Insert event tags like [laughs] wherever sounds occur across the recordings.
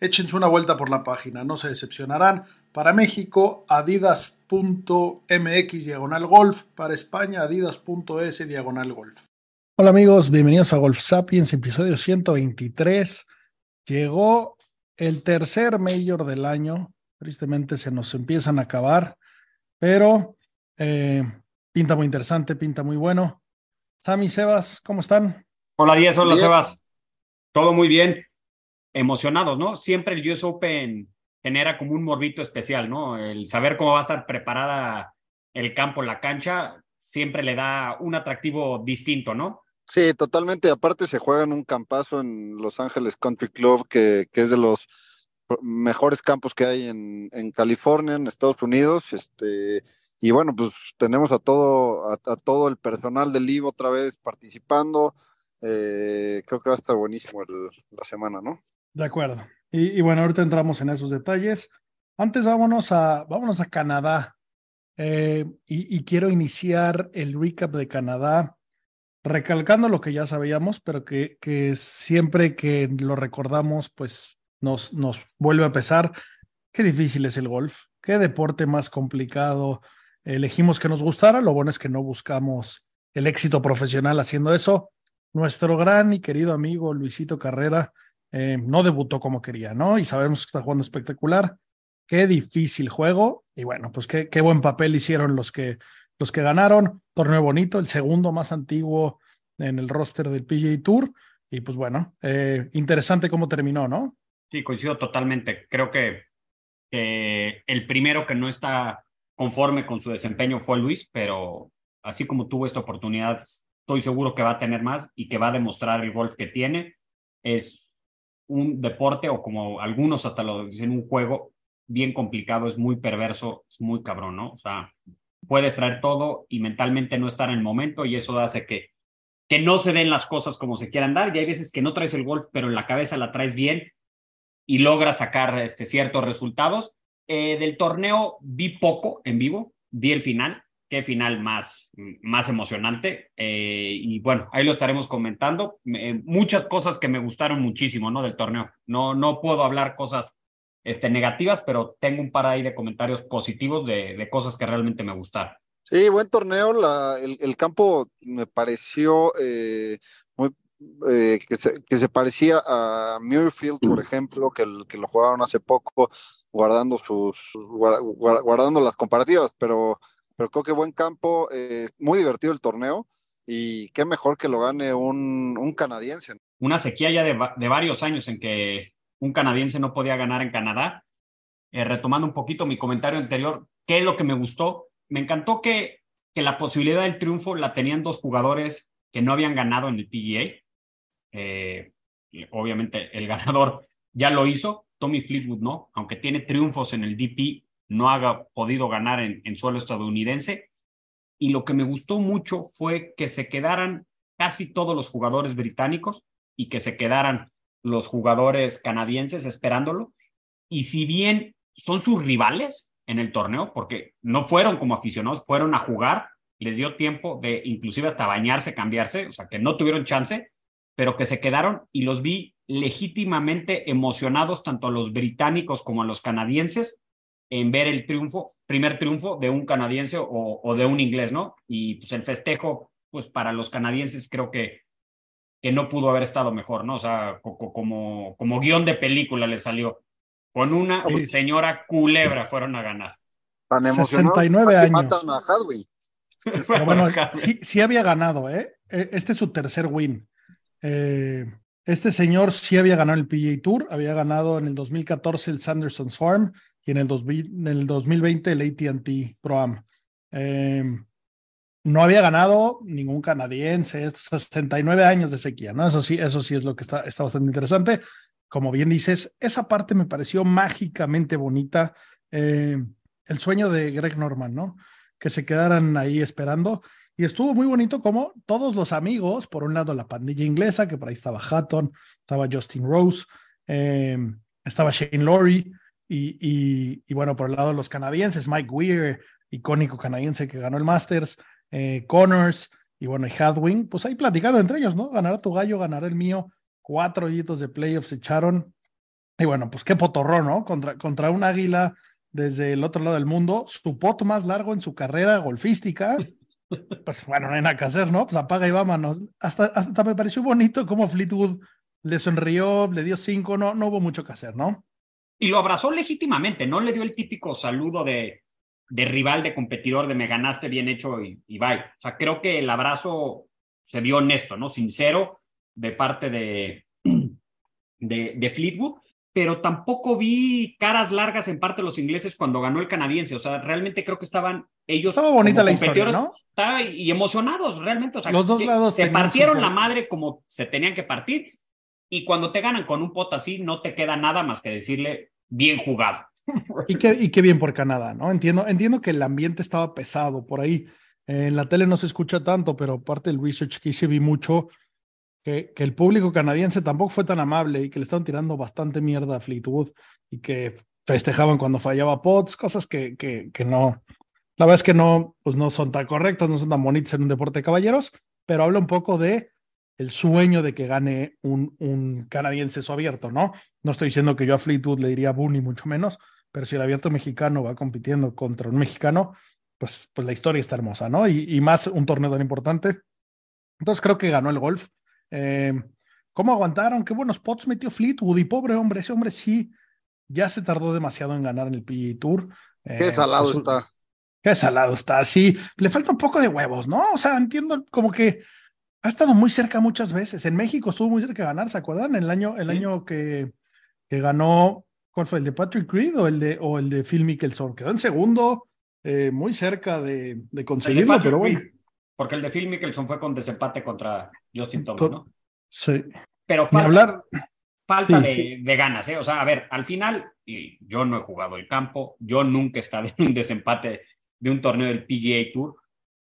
Échense una vuelta por la página, no se decepcionarán. Para México, adidas.mx diagonal golf. Para España, adidas.es diagonal golf. Hola amigos, bienvenidos a Golf Sapiens, episodio 123. Llegó el tercer mayor del año. Tristemente se nos empiezan a acabar, pero eh, pinta muy interesante, pinta muy bueno. Sammy, Sebas, ¿cómo están? Hola, Díaz, hola, Sebas. Todo muy bien. Emocionados, ¿no? Siempre el US Open genera como un morbito especial, ¿no? El saber cómo va a estar preparada el campo, la cancha, siempre le da un atractivo distinto, ¿no? Sí, totalmente. Aparte se juega en un campazo en Los Ángeles Country Club, que, es de los mejores campos que hay en, California, en Estados Unidos. Este, y bueno, pues tenemos a todo, a, todo el personal del LIV otra vez participando. Eh, creo que va a estar buenísimo la semana, ¿no? De acuerdo. Y, bueno, ahorita entramos en esos detalles. Antes vámonos a, vámonos a Canadá. Eh, y, y, quiero iniciar el recap de Canadá recalcando lo que ya sabíamos, pero que, que siempre que lo recordamos, pues nos, nos vuelve a pesar. Qué difícil es el golf, qué deporte más complicado. Elegimos que nos gustara, lo bueno es que no buscamos el éxito profesional haciendo eso. Nuestro gran y querido amigo Luisito Carrera eh, no debutó como quería, ¿no? Y sabemos que está jugando espectacular. Qué difícil juego. Y bueno, pues qué, qué buen papel hicieron los que, los que ganaron. Torneo bonito, el segundo más antiguo en el roster del PGA Tour. Y pues bueno, eh, interesante cómo terminó, ¿no? Sí, coincido totalmente. Creo que el primero que no está conforme con su desempeño fue Luis, pero así como tuvo esta oportunidad, estoy seguro que va a tener más y que va a demostrar el golf que tiene. Es un deporte o como algunos hasta lo dicen, un juego bien complicado, es muy perverso, es muy cabrón, ¿no? O sea, puedes traer todo y mentalmente no estar en el momento y eso hace que, que no se den las cosas como se quieran dar y hay veces que no traes el golf, pero en la cabeza la traes bien y logras sacar este, ciertos resultados. Eh, del torneo vi poco en vivo, vi el final, qué final más, más emocionante. Eh, y bueno, ahí lo estaremos comentando. Eh, muchas cosas que me gustaron muchísimo, ¿no? Del torneo. No, no puedo hablar cosas este, negativas, pero tengo un par ahí de comentarios positivos de, de cosas que realmente me gustaron. Sí, buen torneo. La, el, el, campo me pareció eh, muy eh, que, se, que, se, parecía a Muirfield, por ejemplo, que, el, que lo jugaron hace poco, guardando sus guardando las comparativas, pero, pero creo que buen campo, eh, muy divertido el torneo. Y qué mejor que lo gane un, canadiense. Una sequía ya de, de varios años en que un canadiense no podía ganar en Canadá. Eh, retomando un poquito mi comentario anterior, ¿qué es lo que me gustó? Me encantó que, que la posibilidad del triunfo la tenían dos jugadores que no habían ganado en el PGA. Eh, obviamente el [laughs] ganador ya lo hizo, Tommy Fleetwood no, aunque tiene triunfos en el DP, no ha podido ganar en, suelo estadounidense. Y lo que me gustó mucho fue que se quedaran casi todos los jugadores británicos y que se quedaran los jugadores canadienses esperándolo. Y si bien son sus rivales en el torneo, porque no fueron como aficionados, fueron a jugar, les dio tiempo de inclusive hasta bañarse, cambiarse, o sea, que no tuvieron chance, pero que se quedaron y los vi legítimamente emocionados tanto a los británicos como a los canadienses en ver el triunfo, primer triunfo de un canadiense o, o de un inglés, ¿no? Y pues el festejo, pues para los canadienses creo que que no pudo haber estado mejor, ¿no? O sea, como, como guion de película le salió. Con una señora culebra fueron a ganar. Tan 69 años. Matan a Hadwin. [laughs] Pero bueno, sí, sí había ganado, ¿eh? E, este es su tercer win. Eh, este señor sí había ganado el PGA Tour, había ganado en el 2014 el Sanderson's Farm y en el, 2020 el ATT Pro Am. Eh, no había ganado ningún canadiense, estos 69 años de sequía, ¿no? Eso sí, eso sí es lo que está, está bastante interesante. Como bien dices, esa parte me pareció mágicamente bonita. Eh, el sueño de Greg Norman, ¿no? Que se quedaran ahí esperando. Y estuvo muy bonito como todos los amigos, por un lado la pandilla inglesa, que por ahí estaba Hatton, estaba Justin Rose, eh, estaba Shane Laurie, y, y, bueno, por el lado de los canadienses, Mike Weir, icónico canadiense que ganó el Masters, eh, Connors y bueno, y Hadwin, pues ahí platicando entre ellos, ¿no? Ganará tu gallo, ganará el mío. Cuatro hoyitos de playoffs se echaron. Y bueno, pues qué potorrón, ¿no? Contra, contra un águila desde el otro lado del mundo, su pot más largo en su carrera golfística. [laughs] Pues bueno, no hay nada que hacer, ¿no? Pues apaga y vámonos. Hasta, hasta me pareció bonito cómo Fleetwood le sonrió, le dio cinco, no, no hubo mucho que hacer, ¿no? Y lo abrazó legítimamente, no le dio el típico saludo de, de rival, de competidor, de me ganaste bien hecho y, y bye. O sea, creo que el abrazo se vio honesto, ¿no? Sincero de parte de, de, de Fleetwood, pero tampoco vi caras largas en parte de los ingleses cuando ganó el canadiense. O sea, realmente creo que estaban ellos. Estaba bonita la historia, ¿no? Y emocionados, realmente. O sea, los dos lados se partieron la madre como se tenían que partir. Y cuando te ganan con un pot así, no te queda nada más que decirle bien jugado. [laughs] y, qué, y qué bien por Canadá, ¿no? Entiendo, entiendo que el ambiente estaba pesado por ahí. En la tele no se escucha tanto, pero parte del research que hice vi mucho que, que, el público canadiense tampoco fue tan amable y que le estaban tirando bastante mierda a Fleetwood y que festejaban cuando fallaba Potts, cosas que, que, que no, la verdad es que no, pues no son tan correctas, no son tan bonitas en un deporte de caballeros, pero habla un poco de el sueño de que gane un, un canadiense su abierto, ¿no? No estoy diciendo que yo a Fleetwood le diría boom ni mucho menos, pero si el abierto mexicano va compitiendo contra un mexicano, pues, pues la historia está hermosa, ¿no? Y, y más un torneo tan importante. Entonces creo que ganó el golf. Eh, ¿Cómo aguantaron? Qué buenos pots metió Fleetwood y pobre hombre, ese hombre sí ya se tardó demasiado en ganar en el PGA Tour. Eh, qué salado está. Qué salado está, sí. Le falta un poco de huevos, ¿no? O sea, entiendo como que ha estado muy cerca muchas veces. En México estuvo muy cerca de ganar, ¿se acuerdan? El año, el ¿Sí? año que, que ganó ¿Cuál fue? ¿El de Patrick Reed o el de, o el de Phil Mickelson? Quedó en segundo, eh, muy cerca de, de conseguirlo, de pero bueno. Reed, porque el de Phil Mickelson fue con desempate contra Justin Thomas, ¿no? Sí. Pero falta, hablar... falta sí, de, sí. de, ganas, ¿eh? O sea, a ver, al final, y yo no he jugado el campo, yo nunca he estado en un desempate de un torneo del PGA Tour,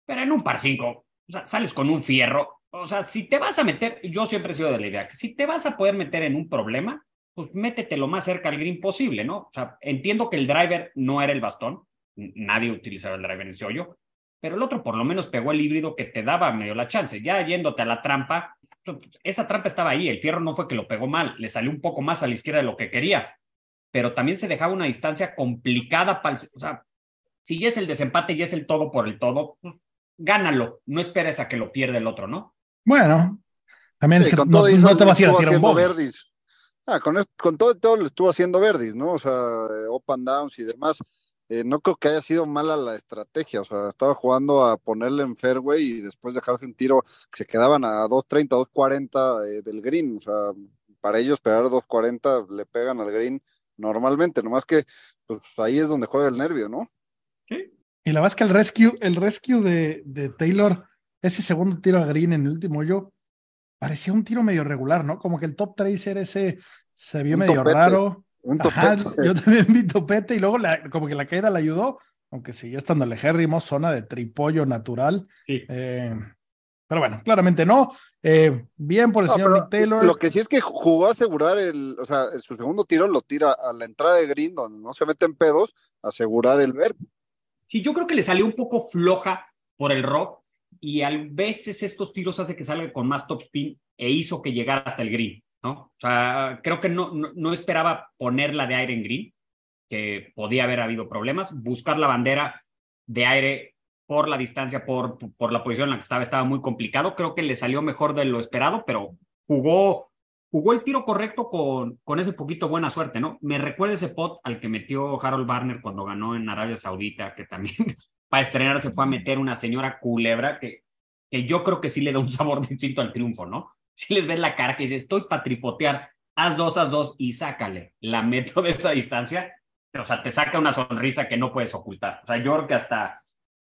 pero en un par cinco, o sea, sales con un fierro. O sea, si te vas a meter, yo siempre he sido de la idea que si te vas a poder meter en un problema, pues métete lo más cerca al green posible, ¿no? O sea, entiendo que el driver no era el bastón, nadie utilizaba el driver en ese hoyo, pero el otro por lo menos pegó el híbrido que te daba medio la chance. Ya yéndote a la trampa, pues, esa trampa estaba ahí, el fierro no fue que lo pegó mal, le salió un poco más a la izquierda de lo que quería, pero también se dejaba una distancia complicada para el, o sea, si ya es el desempate y es el todo por el todo, pues gánalo, no esperes a que lo pierda el otro, ¿no? Bueno, también es sí, que no, no, te vas a ir a tirar un bol. Ah, con, esto, con todo, todo lo estuvo haciendo Verdis, ¿no? O sea, up and downs y demás. Eh, no creo que haya sido mala la estrategia, o sea, estaba jugando a ponerle en fairway y después dejarse un tiro que se quedaban a 2.30, 2.40 eh, del green, o sea, para ellos pegar 2.40 le pegan al green normalmente, nomás que pues, ahí es donde juega el nervio, ¿no? Sí. Y la verdad es que el rescue, el rescue de, de Taylor, ese segundo tiro a green en el último hoyo, parecía un tiro medio regular, ¿no? Como que el top tracer ese se vio un medio topete, raro. Ajá, yo también vi topete y luego la, como que la caída le ayudó, aunque siguió estando legérrimo, zona de tripollo natural. Sí. Eh, pero bueno, claramente no. Eh, bien por el no, señor Nick Taylor. Lo que sí es que jugó a asegurar el, o sea, su segundo tiro lo tira a la entrada de green, donde no se meten pedos, asegurar el ver. Sí, yo creo que le salió un poco floja por el rock y a veces estos tiros hace que salga con más top spin e hizo que llegara hasta el green, ¿no? O sea, creo que no, no, no esperaba ponerla de aire en green, que podía haber habido problemas. Buscar la bandera de aire por la distancia, por, por la posición en la que estaba, estaba muy complicado. Creo que le salió mejor de lo esperado, pero jugó, jugó el tiro correcto con, con ese poquito buena suerte, ¿no? Me recuerda ese pot al que metió Harold Barner cuando ganó en Arabia Saudita, que también [laughs] para estrenar se fue a meter una señora culebra que, que yo creo que sí le da un sabor [laughs] distinto al triunfo, ¿no? Si les ves la cara que dice, estoy para tripotear, haz dos, haz dos y sácale. La meto de esa distancia, o sea, te saca una sonrisa que no puedes ocultar. O sea, yo creo que hasta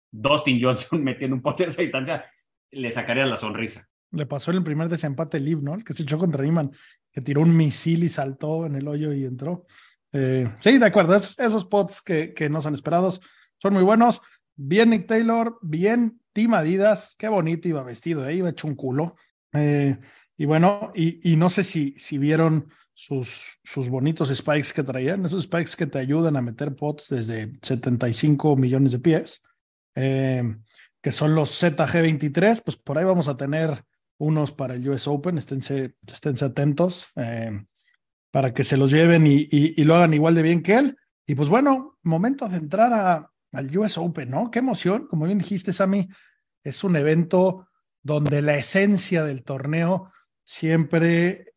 Dustin Johnson [laughs] metiendo un pote de esa distancia le sacaría la sonrisa. Le pasó en el primer desempate Liv, ¿no? El que se echó contra Iman, que tiró un misil y saltó en el hoyo y entró. Eh, sí, de acuerdo, esos, pots que, que, no son esperados son muy buenos. Bien Nick Taylor, bien Tim Adidas, qué bonito iba vestido, ahí iba hecho un culo. Eh, y bueno, y, y, no sé si, si vieron sus, sus bonitos spikes que traían, esos spikes que te ayudan a meter pots desde 75 millones de pies, eh, que son los ZG23, pues por ahí vamos a tener unos para el US Open, esténse, esténse atentos eh, para que se los lleven y, y, lo hagan igual de bien que él. Y pues bueno, momento de entrar a, al US Open, ¿no? Qué emoción, como bien dijiste, Sammy, es un evento donde la esencia del torneo siempre,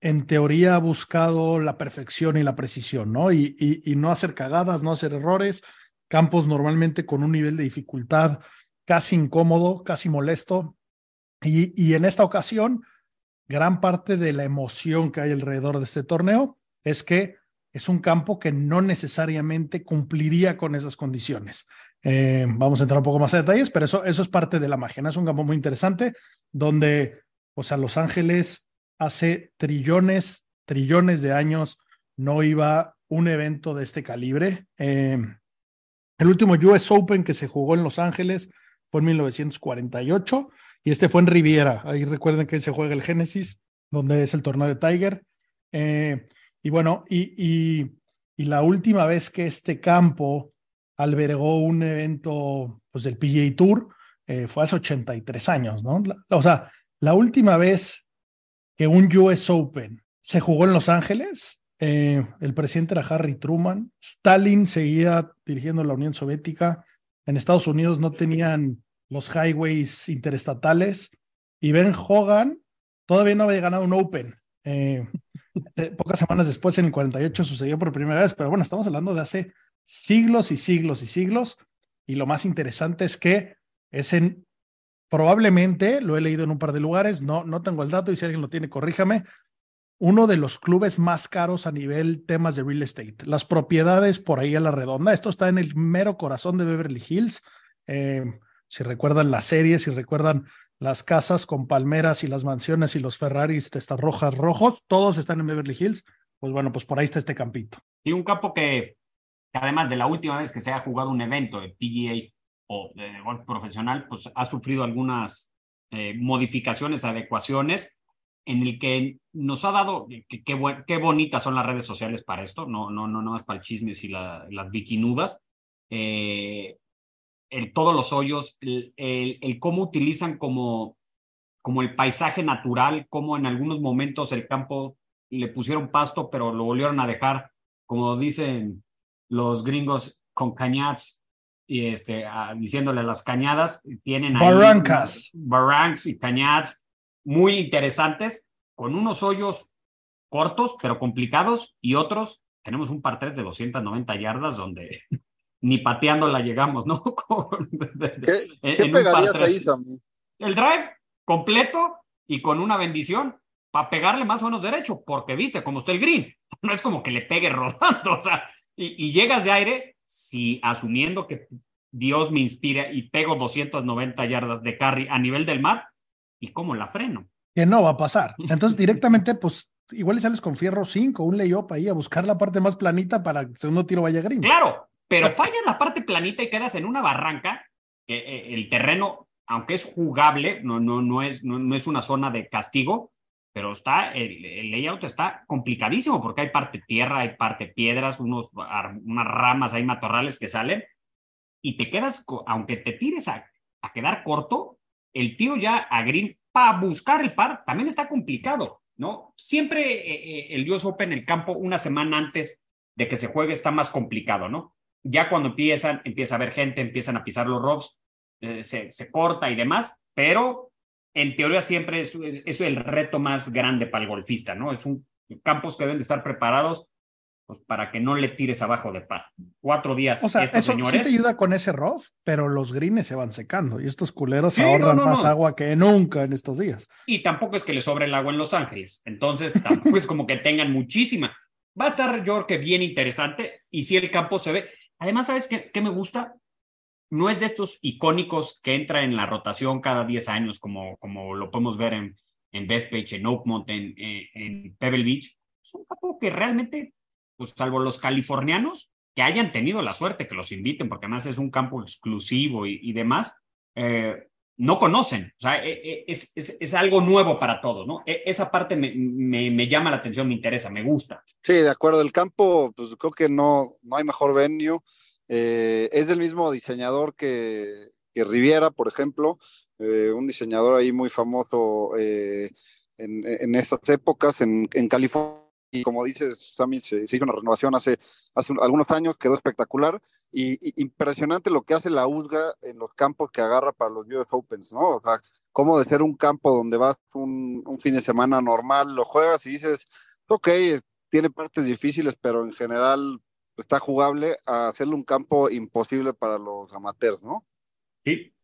en teoría, ha buscado la perfección y la precisión, ¿no? Y, y, y no hacer cagadas, no hacer errores, campos normalmente con un nivel de dificultad casi incómodo, casi molesto, y, en esta ocasión, gran parte de la emoción que hay alrededor de este torneo es que es un campo que no necesariamente cumpliría con esas condiciones. Eh, vamos a entrar un poco más a detalles, pero eso, eso es parte de la magia. Es un campo muy interesante donde, o sea, Los Ángeles hace trillones, trillones de años no iba un evento de este calibre. Eh, el último US Open que se jugó en Los Ángeles fue en 1948 y este fue en Riviera. Ahí recuerden que se juega el Génesis, donde es el torneo de Tiger. Eh, y bueno, y, y, la última vez que este campo albergó un evento pues, del PGA Tour eh, fue hace 83 años, ¿no? o sea, la última vez que un US Open se jugó en Los Ángeles, eh, el presidente era Harry Truman, Stalin seguía dirigiendo la Unión Soviética, en Estados Unidos no tenían los highways interestatales. Y Ben Hogan todavía no había ganado un Open. Eh, [laughs] pocas semanas después, en el 48, sucedió por primera vez, pero bueno, estamos hablando de hace siglos y siglos y siglos. Y lo más interesante es que es en, probablemente, lo he leído en un par de lugares, no, no tengo el dato y si alguien lo tiene, corríjame, uno de los clubes más caros a nivel temas de real estate. Las propiedades por ahí a la redonda. Esto está en el mero corazón de Beverly Hills. Eh, si recuerdan la serie, si recuerdan las casas con palmeras y las mansiones y los Ferraris testas rojas rojos, todos están en Beverly Hills. Pues bueno, pues por ahí está este campito. Y un campo que, además de la última vez que se ha jugado un evento de PGA o de golf profesional, pues ha sufrido algunas eh, modificaciones, adecuaciones, en el que nos ha dado, qué qué bonitas son las redes sociales para esto, no, no, no, no más para el chismes y las bikinudas. Eh, el, todos los hoyos, el, el, cómo utilizan como, como el paisaje natural, cómo en algunos momentos el campo le pusieron pasto, pero lo volvieron a dejar, como dicen los gringos, con cañadas y este, diciéndole las cañadas, tienen barrancas. barrancas y cañadas muy interesantes, con unos hoyos cortos, pero complicados, y otros, tenemos un par 3 de 290 yardas donde ni pateando la llegamos, ¿no? [laughs] ¿Qué, en, ahí, El drive completo y con una bendición para pegarle más o menos derecho, porque viste cómo está el green. [laughs] No es como que le pegue rodando, [laughs] o sea, y, llegas de aire, si asumiendo que Dios me inspira y pego 290 yardas de carry a nivel del mar, ¿y cómo la freno? Que no va a pasar. Entonces, directamente, pues igual le sales con fierro 5, un layup ahí a buscar la parte más planita para que segundo tiro vaya green. Claro, pero fallas la parte planita y quedas en una barranca, que eh, el terreno, aunque es jugable, no, no, no, es, no, es una zona de castigo, pero está, el, layout está complicadísimo porque hay parte tierra, hay parte piedras, unos, unas ramas, hay matorrales que salen y te quedas, aunque te tires a, a quedar corto, el tío ya a green para buscar el par también está complicado, ¿no? Siempre eh, eh, el Dios Open, el campo, una semana antes de que se juegue está más complicado, ¿no? Ya cuando empiezan, empieza a haber gente, empiezan a pisar los rocks, eh, se, se, corta y demás, pero en teoría siempre es, es, el reto más grande para el golfista, ¿no? Es un campos que deben de estar preparados pues para que no le tires abajo de par. Cuatro días. O sea, estos eso señores, sí te ayuda con ese rough, pero los greens se van secando y estos culeros Sí, ahorran no, no, más no. agua que nunca en estos días. Y tampoco es que le sobre el agua en Los Ángeles. Entonces, tampoco [laughs] es como que tengan muchísima. Va a estar, yo creo que bien interesante. Y si el campo se ve. Además, ¿sabes qué, qué me gusta? No es de estos icónicos que entra en la rotación cada 10 años, como, como lo podemos ver en, en Bethpage, en Oakmont, en, en, Pebble Beach. Es un campo que realmente, pues salvo los californianos, que hayan tenido la suerte que los inviten, porque además es un campo exclusivo y, y demás, eh, no conocen. O sea, e- e- es, es, es algo nuevo para todos, ¿no? E- Esa parte me, me, me llama la atención, me interesa, me gusta. Sí, de acuerdo. El campo, pues creo que no, no hay mejor venue. Eh, es del mismo diseñador que, que Riviera, por ejemplo, eh, un diseñador ahí muy famoso eh, en, en épocas en, en California. Y como dices, Sammy, se, hizo una renovación hace, hace un- algunos años, quedó espectacular. Y, y impresionante lo que hace la USGA en los campos que agarra para los US Opens, ¿no? O sea, cómo de ser un campo donde vas un, un fin de semana normal, lo juegas y dices, ok, tiene partes difíciles, pero en general está jugable a hacerle un campo imposible para los amateurs, ¿no? Sí.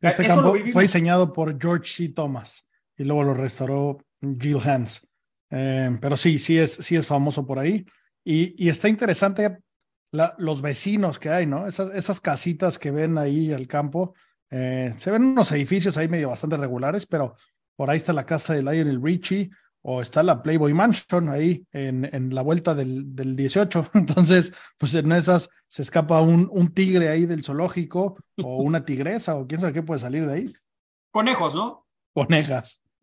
Este Eso campo fue diseñado por George C. Thomas y luego lo restauró Jill Hans. Eh, pero sí, sí es, sí es famoso por ahí. Y, y está interesante la- los vecinos que hay, ¿no? Esas, esas casitas que ven ahí al campo. eh, se ven unos edificios ahí medio bastante regulares, pero por ahí está la casa de Lionel Richie o está la Playboy Mansion ahí en, en la vuelta del, del 18. [laughs] Entonces, pues en esas se escapa un, un tigre ahí del zoológico o una tigresa o quién sabe qué puede salir de ahí. Conejos, ¿no? Conejas. [laughs]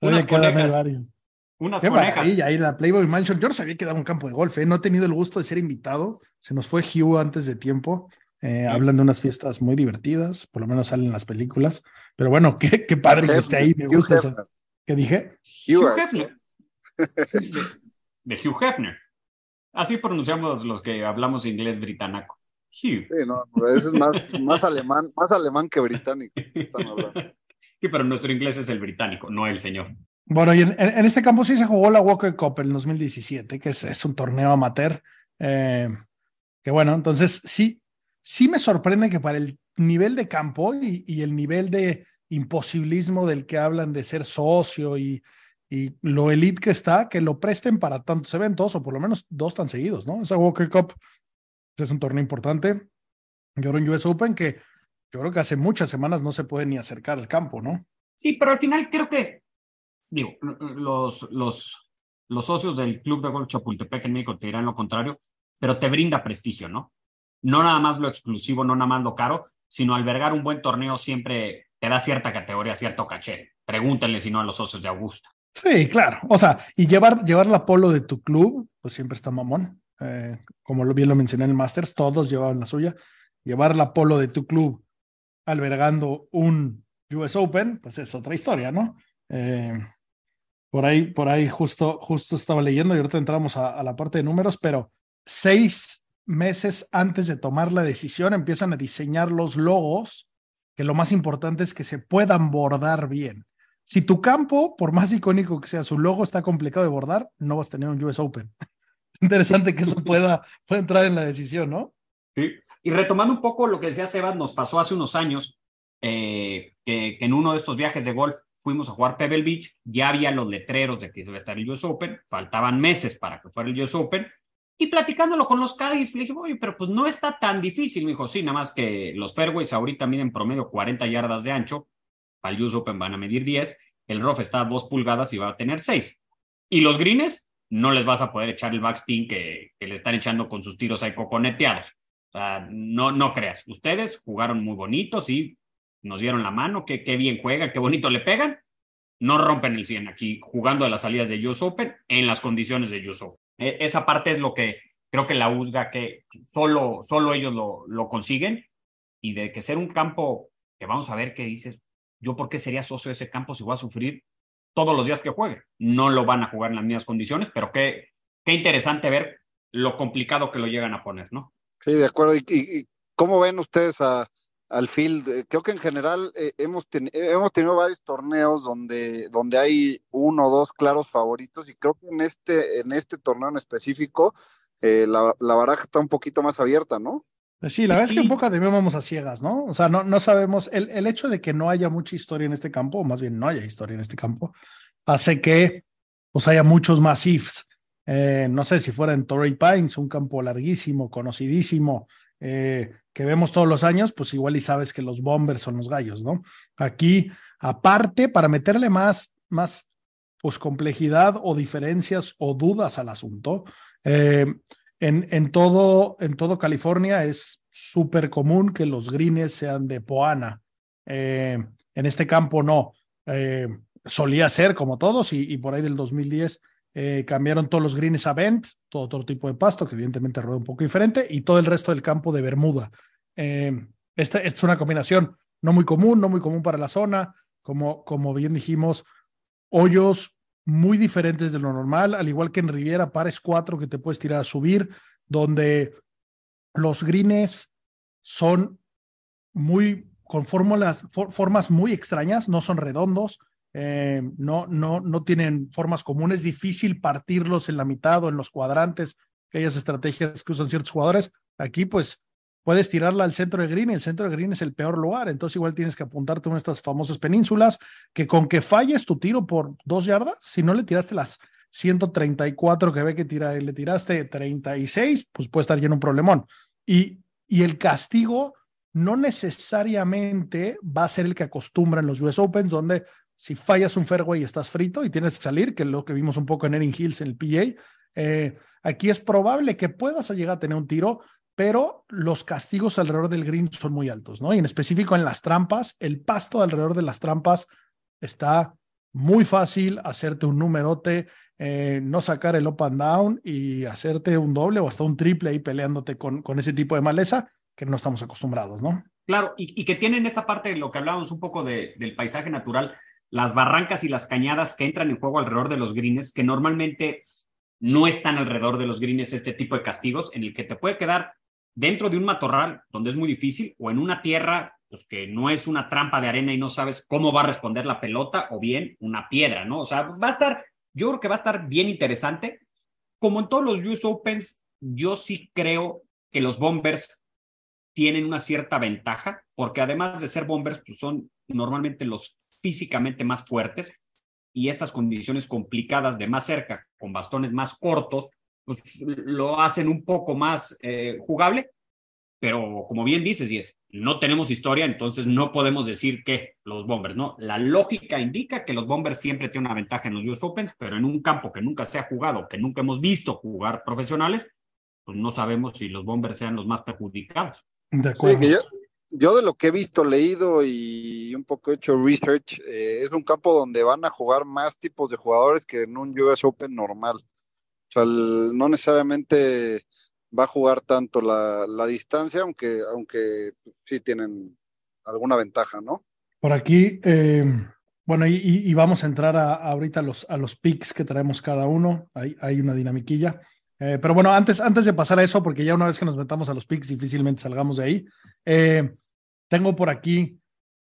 Unas conejas. Unas Qué conejas. maravilla, ahí la Playboy Mansion. Yo no sabía que daba un campo de golf, ¿eh? no he tenido el gusto de ser invitado. Se nos fue Hugh antes de tiempo. Eh, Hablan de unas fiestas muy divertidas, por lo menos salen en las películas. Pero bueno, [laughs] qué, qué padre que esté ahí, me Hugh gusta. Hefner. ¿Qué dije? Hugh Hugh Hefner. De, de Hugh Hefner. Así pronunciamos los que hablamos inglés británico. Hugh. Sí, no, no, ese es más, más alemán, más alemán que británico. están hablando. [laughs] Sí, pero nuestro inglés es el británico, no el señor. Bueno, y en, en- este campo sí se jugó la Walker Cup en 2017, que es, es un torneo amateur. eh, que bueno, entonces sí, sí me sorprende que para el nivel de campo y, y el nivel de imposibilismo del que hablan de ser socio y, y lo elite que está, que lo presten para tantos eventos, o por lo menos dos tan seguidos, ¿no? Esa Walker Cup es un torneo importante. Y ahora en US Open, que yo creo que hace muchas semanas no se puede ni acercar al campo, ¿no? Sí, pero al final creo que, digo, los, los, los socios del Club de Golf Chapultepec en México te dirán lo contrario, pero te brinda prestigio, ¿no? No nada más lo exclusivo, no nada más lo caro, sino albergar un buen torneo siempre te da cierta categoría, cierto caché. Pregúntenle si no a los socios de Augusta. Sí, claro. O sea, y llevar, llevar la polo de tu club, pues siempre está mamón. Eh, como bien lo mencioné en el Masters, todos llevaban la suya. Llevar la polo de tu club albergando un US Open, pues es otra historia, ¿no? Eh, por ahí, por ahí justo, justo estaba leyendo y ahorita entramos a, a la parte de números, pero seis meses antes de tomar la decisión empiezan a diseñar los logos, que lo más importante es que se puedan bordar bien. Si tu campo, por más icónico que sea, su logo está complicado de bordar, no vas a tener un US Open. [laughs] Interesante que eso pueda, pueda entrar en la decisión, ¿no? Sí. Y retomando un poco lo que decía Sebas, nos pasó hace unos años eh, que, que en uno de estos viajes de golf fuimos a jugar Pebble Beach, ya había los letreros de que iba a estar el US Open, faltaban meses para que fuera el US Open, y platicándolo con los Cádiz, le dije, oye, pero pues no está tan difícil. Me dijo, sí, nada más que los fairways ahorita miden promedio 40 yardas de ancho, para el US Open van a medir 10, el rough está a 2 pulgadas y va a tener 6. Y los greens, no les vas a poder echar el backspin que, que le están echando con sus tiros ahí coconeteados. O sea, no, no creas. Ustedes jugaron muy bonitos y nos dieron la mano, qué, qué bien juegan, qué bonito le pegan. No rompen el 100 aquí jugando de las salidas de US Open en las condiciones de US Open. E- esa parte es lo que creo que la USGA que solo, solo ellos lo, lo consiguen y de que ser un campo que vamos a ver qué dices, yo por qué sería socio de ese campo si voy a sufrir todos los días que juegue. No lo van a jugar en las mismas condiciones, pero qué, qué interesante ver lo complicado que lo llegan a poner, ¿no? Sí, de acuerdo. ¿Y, y- y cómo ven ustedes a, al field. Eh, creo que en general eh, hemos, hemos tenido varios torneos donde, donde hay uno o dos claros favoritos y creo que en este, en este torneo en específico eh, la, la, baraja está un poquito más abierta, ¿no? Pues sí, la verdad es que un poco también vamos a ciegas, ¿no? O sea, no, no sabemos, el, el hecho de que no haya mucha historia en este campo, o más bien no haya historia en este campo, hace que pues haya muchos más ifs. no sé si fuera en Torrey Pines, un campo larguísimo, conocidísimo, eh, que vemos todos los años, pues igual y sabes que los bombers son los gallos, ¿no? Aquí, aparte, para meterle más, más pues complejidad o diferencias o dudas al asunto, eh, en, en, todo, en todo California es súper común que los greens sean de Poana. Eh, en este campo no. solía ser como todos y, y por ahí del 2010 eh, cambiaron todos los greens a Bent, todo otro tipo de pasto, que evidentemente rueda un poco diferente, y todo el resto del campo de Bermuda. Eh, esta, es una combinación no muy común, no muy común para la zona, como, como bien dijimos, hoyos muy diferentes de lo normal, al igual que en Riviera, pares cuatro que te puedes tirar a subir, donde los greens son muy con fórmulas, formas muy extrañas, no son redondos, eh, no, no, no tienen formas comunes, difícil partirlos en la mitad o en los cuadrantes, aquellas estrategias que usan ciertos jugadores. Aquí, pues, puedes tirarla al centro de green y el centro de green es el peor lugar, entonces igual tienes que apuntarte a una de estas famosas penínsulas que con que falles tu tiro por dos yardas, si no le tiraste las 134 que ve que tira, le tiraste 36, pues puede estar lleno un problemón. Y, y el castigo no necesariamente va a ser el que acostumbran los US Opens, donde si fallas un fairway estás frito y tienes que salir, que es lo que vimos un poco en Erin Hills en el PA. Eh, aquí es probable que puedas llegar a tener un tiro, pero los castigos alrededor del green son muy altos, ¿no? Y en específico en las trampas, el pasto alrededor de las trampas está muy fácil hacerte un numerote, eh, no sacar el up and down y hacerte un doble o hasta un triple ahí peleándote con, con ese tipo de maleza que no estamos acostumbrados, ¿no? Claro, y, que tienen esta parte de lo que hablábamos un poco de, del paisaje natural, las barrancas y las cañadas que entran en juego alrededor de los greens, que normalmente no están alrededor de los greens este tipo de castigos, en el que te puede quedar dentro de un matorral, donde es muy difícil, o en una tierra, pues que no es una trampa de arena y no sabes cómo va a responder la pelota, o bien una piedra, ¿no? O sea, va a estar, yo creo que va a estar bien interesante. Como en todos los US Opens, yo sí creo que los Bombers tienen una cierta ventaja, porque además de ser Bombers, pues son normalmente los físicamente más fuertes y estas condiciones complicadas de más cerca, con bastones más cortos, pues lo hacen un poco más eh, jugable. Pero como bien dices, es no tenemos historia, entonces no podemos decir que los Bombers, ¿no? La lógica indica que los Bombers siempre tienen una ventaja en los US Opens, pero en un campo que nunca se ha jugado, que nunca hemos visto jugar profesionales, pues no sabemos si los Bombers sean los más perjudicados. De acuerdo yo de lo que he visto, leído y un poco hecho research, eh, es un campo donde van a jugar más tipos de jugadores que en un US Open normal. O sea, no necesariamente va a jugar tanto la, la distancia, aunque, aunque sí tienen alguna ventaja, ¿no? Por aquí, eh, bueno, y, y, vamos a entrar a, ahorita a los, a los picks que traemos cada uno. Hay, hay una dinamiquilla. Eh, pero bueno, antes, antes de pasar a eso, porque ya una vez que nos metamos a los picks, difícilmente salgamos de ahí. Eh, tengo por aquí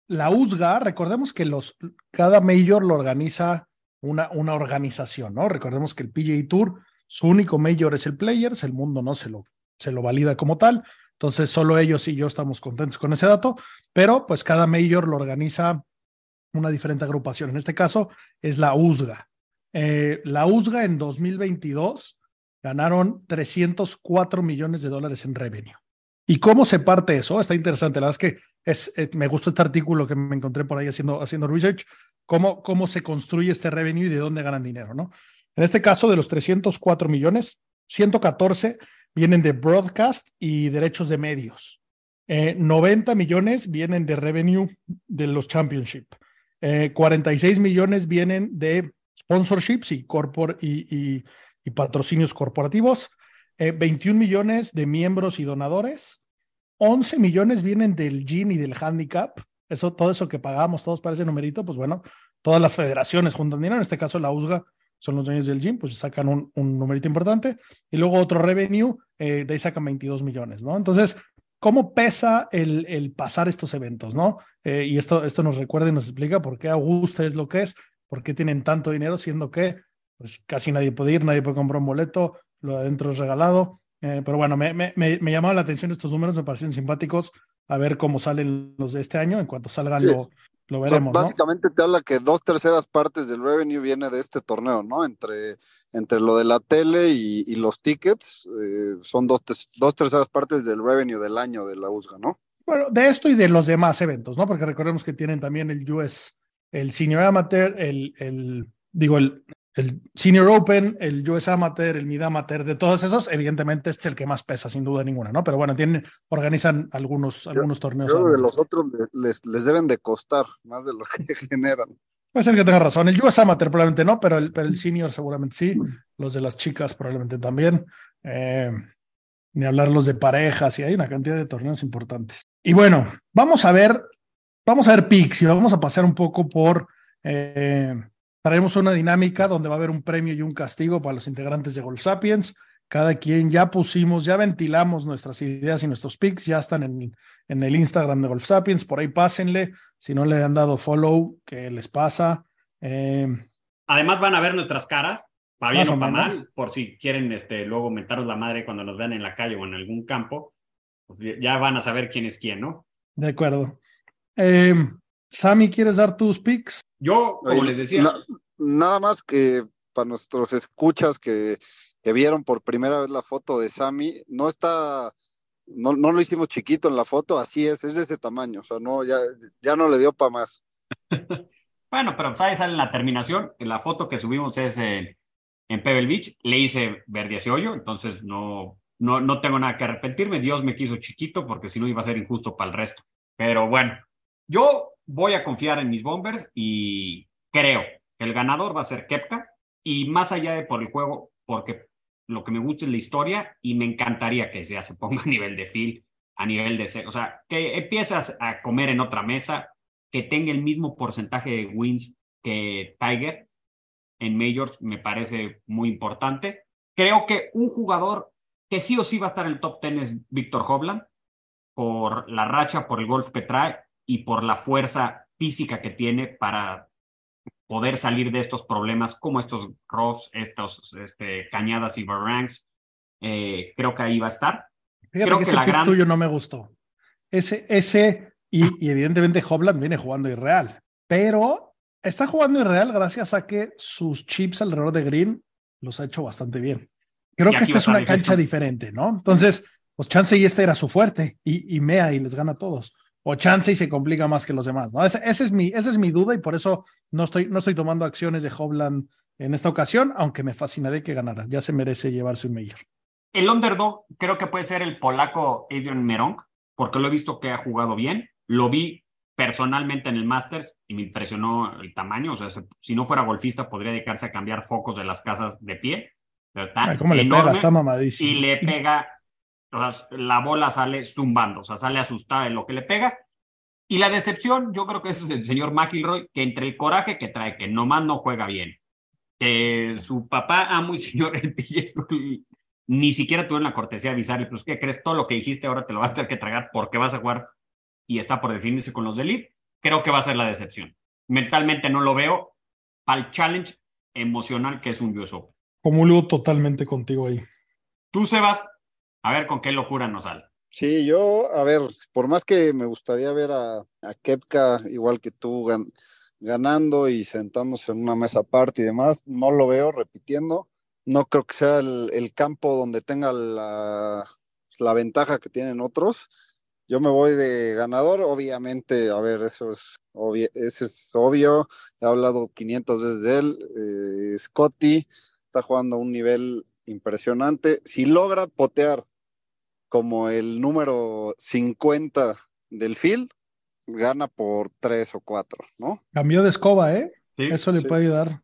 la USGA. Recordemos que los, cada major lo organiza una, una organización, ¿no? Recordemos que el PGA Tour, su único major es el Players, el mundo no se lo, se lo valida como tal. Entonces, solo ellos y yo estamos contentos con ese dato, pero pues cada major lo organiza una diferente agrupación. En este caso es la USGA. Eh, la USGA en 2022 ganaron 304 millones de dólares en revenue. ¿Y cómo se parte eso? Está interesante. La verdad es que es, eh, me gustó este artículo que me encontré por ahí haciendo, haciendo research, cómo, cómo se construye este revenue y de dónde ganan dinero, ¿no? En este caso, de los 304 millones, 114 vienen de broadcast y derechos de medios. 90 eh, millones vienen de revenue de los championship. 46 eh, millones vienen de sponsorships y, patrocinios corporativos. 21 millones de miembros y donadores 11 millones vienen del GIN y del handicap. Eso, todo eso que pagamos todos para ese numerito, pues bueno, todas las federaciones juntan dinero. En este caso, la USGA son los dueños del GIN, pues sacan un, un numerito importante. Y luego otro revenue, eh, de ahí sacan 22 millones, ¿no? Entonces, cómo pesa el, pasar estos eventos, ¿no? Eh, y esto, esto nos recuerda y nos explica por qué Augusta es lo que es, por qué tienen tanto dinero, siendo que pues, casi nadie puede ir, nadie puede comprar un boleto, lo de adentro es regalado. Eh, pero bueno, me, me, me, me llamaron la atención estos números, me parecen simpáticos. A ver cómo salen los de este año. En cuanto salgan, Sí. lo, lo veremos. básicamente te habla que dos terceras partes del revenue viene de este torneo, ¿no? Entre, entre lo de la tele y, y los tickets, eh, son dos, dos terceras partes del revenue del año de la USGA, ¿no? Bueno, de esto y de los demás eventos, ¿no? Porque recordemos que tienen también el US, el Senior Amateur, el, el digo, el, el Senior Open, el US Amateur, el Mid Amateur, de todos esos, evidentemente este es el que más pesa, sin duda ninguna, ¿no? Pero bueno, tienen, organizan algunos, algunos torneos. Yo además. los otros le- les, les deben de costar más de lo que [laughs] generan. Puede ser que tenga razón. El US Amateur probablemente no, pero el, pero el Senior seguramente sí. Los de las chicas probablemente también. Eh, ni hablar los de parejas y hay una cantidad de torneos importantes. Y bueno, vamos a ver, vamos a ver picks y vamos a pasar un poco por, eh, traemos una dinámica donde va a haber un premio y un castigo para los integrantes de Golf Sapiens. Cada quien ya pusimos, ya ventilamos nuestras ideas y nuestros picks, ya están en, en el Instagram de Golf Sapiens, por ahí pásenle. Si no le han dado follow, ¿qué les pasa? Eh, Además van a ver nuestras caras, para bien o para mal, por si quieren este, luego mentaros la madre cuando nos vean en la calle o en algún campo, pues ya van a saber quién es quién, ¿no? de acuerdo. Eh, Sammy, ¿quieres dar tus picks? Yo, como Oye, les decía, na- nada más que para nuestros escuchas que, que vieron por primera vez la foto de Sammy, no está, no, no lo hicimos chiquito en la foto, así es, es de ese tamaño, o sea, no, ya, ya no le dio para más. [laughs] bueno, pero pues ahí sale la terminación. La foto que subimos es en, en Pebble Beach. Le hice verde hacia hoyo, entonces no, no, no tengo nada que arrepentirme. Dios me quiso chiquito porque si no iba a ser injusto para el resto. Pero bueno, yo voy a confiar en mis Bombers y creo que el ganador va a ser Kepka. Y más allá de por el juego, porque lo que me gusta es la historia y me encantaría que ya se ponga a nivel de Phil, a nivel de... O sea, que empiezas a comer en otra mesa, que tenga el mismo porcentaje de wins que Tiger en Majors me parece muy importante. Creo que un jugador que sí o sí va a estar en el top 10 es Víctor Hovland, por la racha, por el golf que trae y por la fuerza física que tiene para poder salir de estos problemas como estos roughs, estos este, cañadas y barranks. Eh, creo que ahí va a estar. Fíjate Creo que, que ese la gran- tuyo no me gustó. Ese, ese, y, y evidentemente Hobland viene jugando irreal, pero está jugando irreal gracias a que sus chips alrededor de Green los ha hecho bastante bien. Creo que esta es una cancha diferente, ¿no? Entonces, pues chance y este era su fuerte y, y mea y les gana a todos. O chance y se complica más que los demás, ¿no? Ese, ese es mi, esa es mi duda y por eso no estoy, no estoy tomando acciones de Hobland en esta ocasión, aunque me fascinaría que ganara. Ya se merece llevarse un mayor. El underdog creo que puede ser el polaco Adrian Meronk, porque lo he visto que ha jugado bien. Lo vi personalmente en el Masters y me impresionó el tamaño. O sea, se- si no fuera golfista, podría dedicarse a cambiar focos de las casas de pie. Pero Ay, ¿Cómo le pega? Está mamadísimo. y le pega, sea, la bola sale zumbando, o sea, sale asustada de lo que le pega. Y la decepción, yo creo que ese es el señor McIlroy, que entre el coraje que trae, que nomás no juega bien, que su papá, amo y señor el pillero, ni siquiera tuvo la cortesía de avisarle, pues, ¿qué crees? Todo lo que dijiste ahora te lo vas a tener que tragar porque vas a jugar y está por definirse con los de Elite. Creo que va a ser la decepción. Mentalmente no lo veo para el challenge emocional que es un US Open. Comulgo totalmente contigo ahí. Tú, Sebas, a ver con qué locura nos sale. Sí, yo, a ver, por más que me gustaría ver a, a Kepka, igual que tú, gan- ganando y sentándose en una mesa aparte y demás, no lo veo repitiendo. No creo que sea el, el campo donde tenga la, la ventaja que tienen otros. Yo me voy de ganador, obviamente, a ver, eso es, obvio, eso es obvio. He hablado 500 veces de él. eh, Scotty está jugando a un nivel impresionante. Si logra potear como el número 50 del field, gana por 3 o 4, ¿no? Cambió de escoba, ¿eh? ¿sí? Eso le Sí. puede ayudar.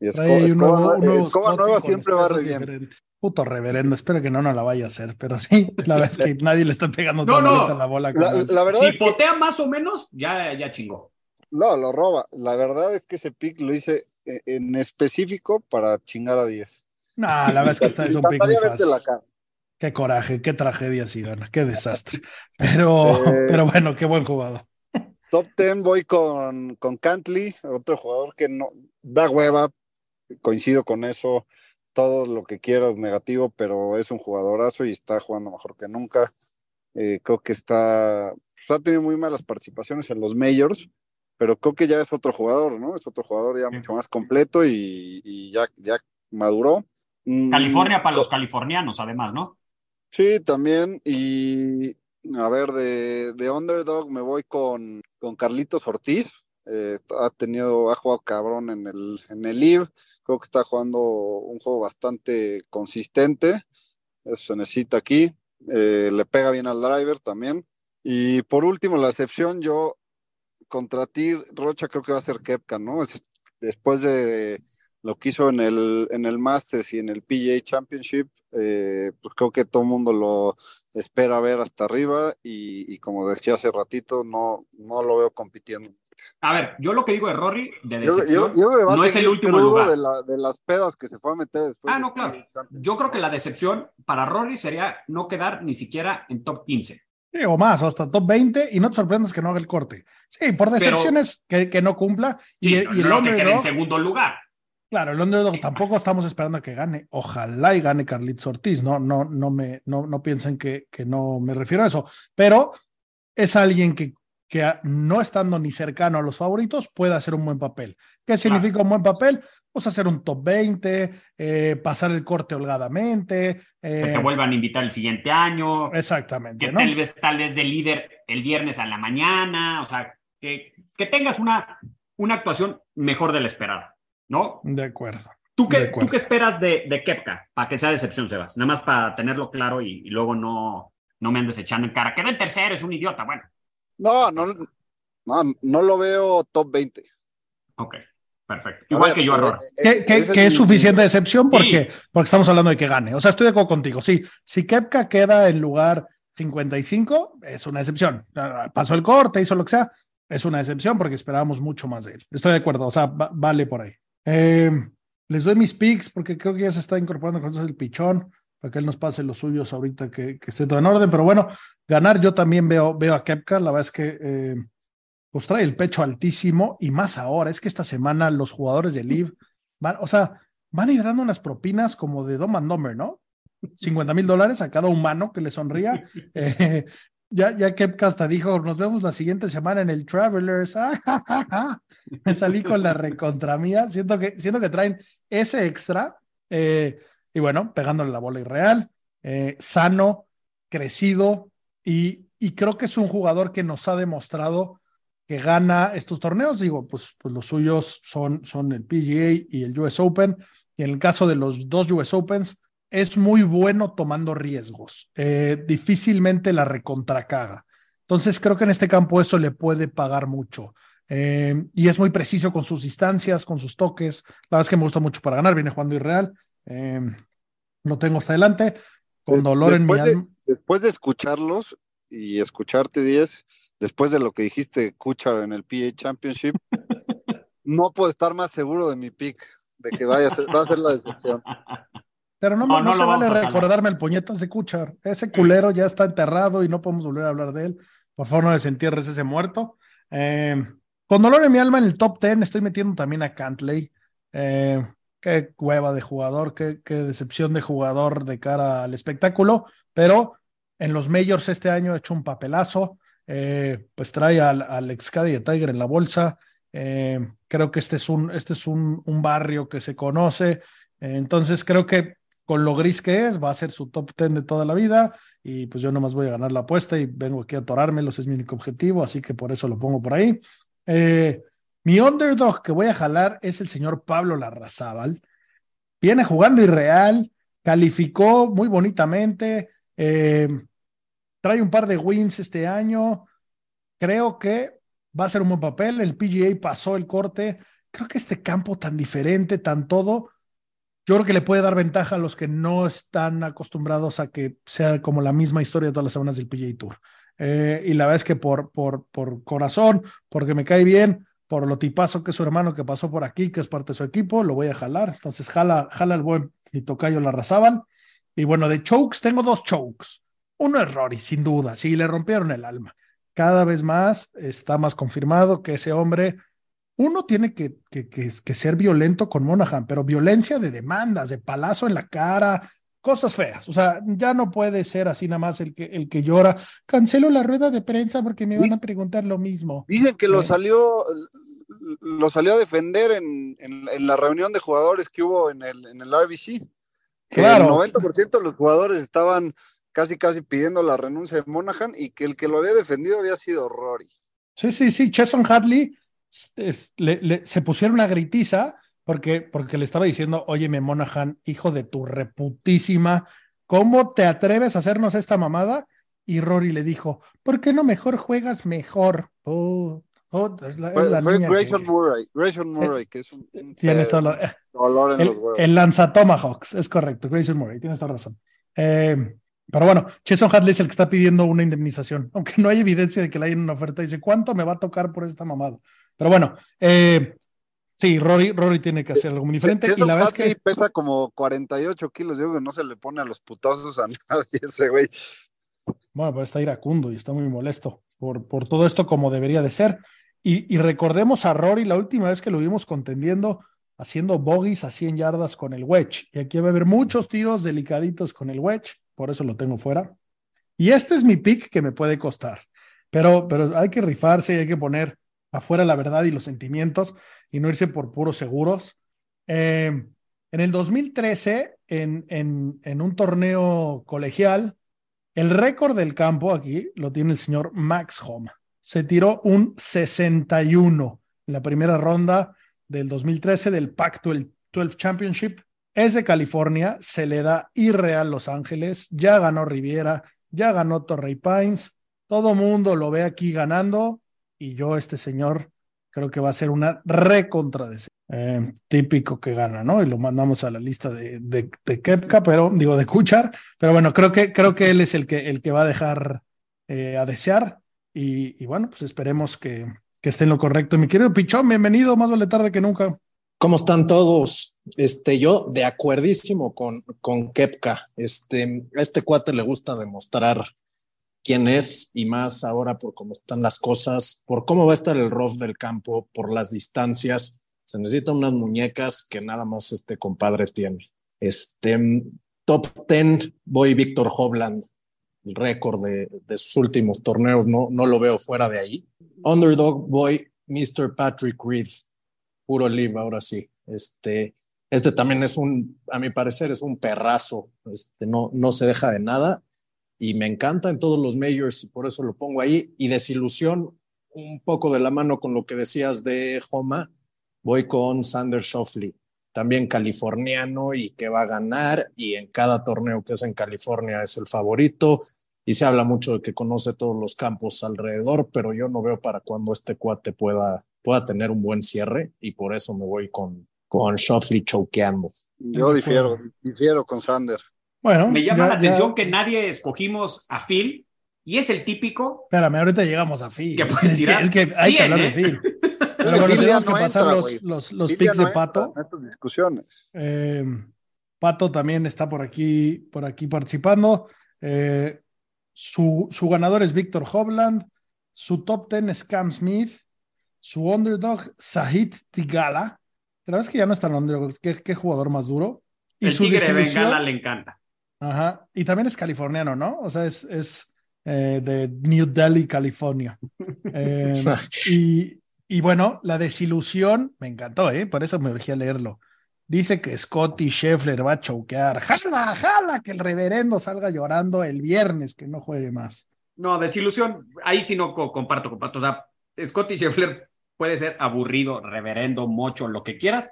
Y Trae esco- un nuevo, escoba, un nuevo escoba Scotty nueva siempre va re bien. diferentes. Puto reverendo, espero que no nos la vaya a hacer, pero sí, la verdad es que [laughs] nadie le está pegando No, tan no. la bola La, la verdad si es que, potea más o menos, ya, ya chingó. no, lo roba. La verdad es que ese pick lo hice eh, en específico para chingar a 10. No, la verdad es que esta es un pick muy fácil. Qué coraje, qué tragedia si gana, qué desastre. [laughs] Pero, Eh, pero bueno, qué buen jugador. Top 10 voy con, con Cantley, otro jugador que no da hueva, coincido con eso, todo lo que quieras negativo, pero es un jugadorazo y está jugando mejor que nunca. Eh, creo que está, pues, ha tenido muy malas participaciones en los majors, pero creo que ya es otro jugador, ¿no? Es otro jugador ya Sí. mucho más completo y, y ya, ya maduró. Mm, California para los californianos, además, ¿no? Sí, también. Y a ver, de, de underdog me voy con, con Carlitos Ortiz. Eh, ha tenido, jugado cabrón en el, en el LIV. Creo que está jugando un juego bastante consistente. Eso se necesita aquí. Eh, le pega bien al driver también. Y por último, la excepción, yo contra ti, Rocha, creo que va a ser Kepka, ¿no? Es- después de lo que hizo en el, en el Masters y en el PGA Championship, eh, pues creo que todo el mundo lo espera ver hasta arriba y, y como decía hace ratito, no, no lo veo compitiendo. A ver, yo lo que digo de Rory, de decepción, yo- yo no es el último lugar. De, la- de las pedas que se fue a meter después. Ah, no, claro. Yo creo que la decepción para Rory sería no quedar ni siquiera en top 15. Sí, o más, o hasta top 20, y no te sorprendas que no haga el corte. Sí, por decepciones que, que no cumpla. Sí, y, y no, el no que quede en segundo lugar. Claro, el underdog tampoco estamos esperando a que gane. Ojalá y gane Carlitos Ortiz. No, no, no me, no, no piensen que, que no me refiero a eso. Pero es alguien que, que no estando ni cercano a los favoritos puede hacer un buen papel. ¿Qué significa un buen papel? Pues hacer un top 20, eh, pasar el corte holgadamente. Que eh, te vuelvan a invitar el siguiente año. exactamente, que ¿no? tal vez, tal vez de líder el viernes a la mañana. O sea, que, que tengas una, una actuación mejor de la esperada. ¿No? De acuerdo. ¿Tú De qué, acuerdo. ¿tú qué esperas de, de Kepka? Para que sea decepción, Sebas. Nada más para tenerlo claro y, y luego no, no me andes echando en cara. Quedó en tercero, es un idiota. Bueno, No, no, no, no lo veo top 20. ok, perfecto. Igual ver, que yo a eh, eh, Que, que- ese que es suficiente decepción porque, Sí. porque estamos hablando de que gane. O sea, estoy de acuerdo contigo. Sí, si Kepka queda en lugar 55, es una decepción. Ah, Pasó el corte, hizo lo que sea, es una decepción porque esperábamos mucho más de él. Estoy de acuerdo, o sea, va- vale por ahí. Eh, les doy mis picks porque creo que ya se está incorporando con nosotros el pichón para que él nos pase los suyos ahorita que, que esté todo en orden. Pero bueno, ganar yo también veo, veo a Kepka. La verdad es que eh, pues trae el pecho altísimo y más ahora. Es que esta semana los jugadores de Live van, o sea, van a ir dando unas propinas como de Dom and Dumber, ¿no? 50 mil dólares a cada humano que le sonría. [laughs] Eh, ya, ya Kepka hasta dijo, nos vemos la siguiente semana en el Travelers. [laughs] Me salí con la recontra mía. Siento que, siento que traen ese extra. eh, y bueno, pegándole la bola irreal, eh, sano, crecido. Y, y creo que es un jugador que nos ha demostrado que gana estos torneos. Digo, pues, pues los suyos son, son el PGA y el US Open. Y en el caso de los dos US Opens, es muy bueno tomando riesgos. Eh, difícilmente la recontracaga. Entonces creo que en este campo eso le puede pagar mucho. Eh, y es muy preciso con sus distancias, con sus toques. La verdad es que me gusta mucho para ganar. Viene jugando irreal. Eh, lo tengo hasta adelante. Con Des- dolor en mi después de- alma. Después de escucharlos y escucharte 10, después de lo que dijiste, Kuchar en el PA Championship, [laughs] no puedo estar más seguro de mi pick, de que vaya a ser, va a ser la decepción. Pero no, No, me- no no se vale recordarme el puñetas de Cuchar. Ese culero ya está enterrado y no podemos volver a hablar de él. Por favor, no desentierres ese muerto. Eh, con dolor en mi alma en el top 10 estoy metiendo también a Cantley. Eh, qué cueva de jugador, qué, qué decepción de jugador de cara al espectáculo. Pero en los majors este año ha hecho un papelazo. Eh, pues trae al, al ex de Tiger en la bolsa. Creo que este es un, este es un, un barrio que se conoce. Entonces creo que con lo gris que es, va a ser su top 10 de toda la vida y pues yo nomás voy a ganar la apuesta y vengo aquí a atorármelos, es mi único objetivo, así que por eso lo pongo por ahí. Eh, mi underdog que voy a jalar es el señor Pablo Larrazábal. Viene jugando irreal, calificó muy bonitamente, eh, trae un par de wins este año. Creo que va a ser un buen papel. El PGA pasó el corte. Creo que este campo tan diferente, tan todo, yo creo que le puede dar ventaja a los que no están acostumbrados a que sea como la misma historia todas las semanas del PGA Tour. Eh, y la verdad es que por, por, por corazón, porque me cae bien, por lo tipazo que es su hermano que pasó por aquí, que es parte de su equipo, lo voy a jalar. Entonces, jala, jala el buen mi tocayo Larrazábal. Y bueno, de chokes tengo dos chokes. Uno es Rory, sin duda, sí, le rompieron el alma. Cada vez más está más confirmado que ese hombre, uno tiene que, que, que, que ser violento con Monaghan, pero violencia de demandas, de palazo en la cara, cosas feas. O sea, ya no puede ser así nada más el que, el que llora. Cancelo la rueda de prensa porque me van a preguntar lo mismo. Dicen que lo Eh. salió, lo salió a defender en, en, en la reunión de jugadores que hubo en el, en el RBC. Que Claro. el 90% de los jugadores estaban casi casi pidiendo la renuncia de Monaghan y que el que lo había defendido había sido Rory. Sí, sí, sí. Cheson Hadley es- le- le- se pusieron una gritiza porque, porque le estaba diciendo, óyeme, Monaghan, hijo de tu reputísima, ¿cómo te atreves a hacernos esta mamada? Y Rory le dijo, ¿por qué no mejor juegas mejor? Oh, oh, es la, es Fue, la fue niña Grayson que- Murray, Grayson Murray, que es un, un Tienes la- dolor en El, los huevos. el lanzatomahawks, es correcto, Grayson Murray, tienes toda razón. Eh, pero bueno, Cheson Hadley es el que está pidiendo una indemnización, aunque no hay evidencia de que le hayan una oferta. Dice, ¿cuánto me va a tocar por esta mamada? Pero bueno, eh, sí, Rory, Rory tiene que hacer algo muy diferente. y la verdad es que, pesa como 48 kilos, digo que no se le pone a los putazos a [laughs] nadie ese güey. bueno, pues está iracundo y está muy molesto por, por todo esto como debería de ser. Y, y recordemos a Rory la última vez que lo vimos contendiendo, haciendo bogies a 100 yardas con el wedge. Y aquí va a haber muchos tiros delicaditos con el wedge, por eso lo tengo fuera. Y este es mi pick que me puede costar. Pero, pero hay que rifarse y hay que poner afuera la verdad y los sentimientos y no irse por puros seguros. Eh, en el 2013, en, en, en un torneo colegial, el récord del campo aquí lo tiene el señor Max Homa. Se tiró un 61 en la primera ronda del 2013 del Pac-12 12 Championship. Es de California, se le da irreal Los Ángeles, ya ganó Riviera, ya ganó Torrey Pines, todo mundo lo ve aquí ganando y yo, este señor, creo que va a ser una recontra de eh, típico que gana, ¿no? Y lo mandamos a la lista de, de, de Kepka, pero digo de Kuchar, pero bueno, creo que, creo que él es el que, el que va a dejar eh, a desear y, bueno, pues esperemos que, que esté en lo correcto. Mi querido Pichón, bienvenido, más vale tarde que nunca. ¿Cómo están todos? Este, yo de acuerdísimo con, con Kepka. Este, a este cuate le gusta demostrar quién es y más ahora por cómo están las cosas, por cómo va a estar el rough del campo, por las distancias. Se necesitan unas muñecas que nada más este compadre tiene. Este, top 10, voy Víctor Hovland, el récord de, de, sus últimos torneos, no, no lo veo fuera de ahí. Underdog, voy Mr. Patrick Reed, puro live, ahora sí. Este, este también es un, a mi parecer, es un perrazo, este, no, no se deja de nada y me encanta en todos los majors y por eso lo pongo ahí. Y desilusión, un poco de la mano con lo que decías de Homa, voy con Sander Shoffley, también californiano y que va a ganar y en cada torneo que es en California es el favorito y se habla mucho de que conoce todos los campos alrededor, pero yo no veo para cuando este cuate pueda, pueda tener un buen cierre y por eso me voy con, con Shoffley choqueando. Yo difiero, difiero con Sander. Bueno, me llama ya, la atención ya... que nadie escogimos a Phil y es el típico. Espérame, ahorita llegamos a Phil. Que puede [laughs] tirar es, que, es que hay 100, que hablar ¿eh? de Phil. [laughs] Pero bueno, tenemos que no pasar entra, los, los, los picks no de Pato. En estas discusiones. Eh, Pato también está por aquí, por aquí participando. Eh, su, su, ganador es Víctor Hovland. Su top 10 es Cam Smith. Su underdog, Sahid Tigala. La verdad es que ya no es tan underdog. ¿Qué, qué jugador más duro? Y el su tigre de Bengala le encanta. Ajá. Y también es californiano, ¿no? O sea, es, es eh, de New Delhi, California. [laughs] eh, y, y, bueno, la desilusión me encantó, ¿eh? Por eso me urgí a leerlo. Dice que Scotty Scheffler va a choquear. ¡Jala, jala! Que el reverendo salga llorando el viernes, que no juegue más. No, desilusión, ahí sí no comparto, comparto. O sea, Scotty Scheffler puede ser aburrido, reverendo, mocho, lo que quieras,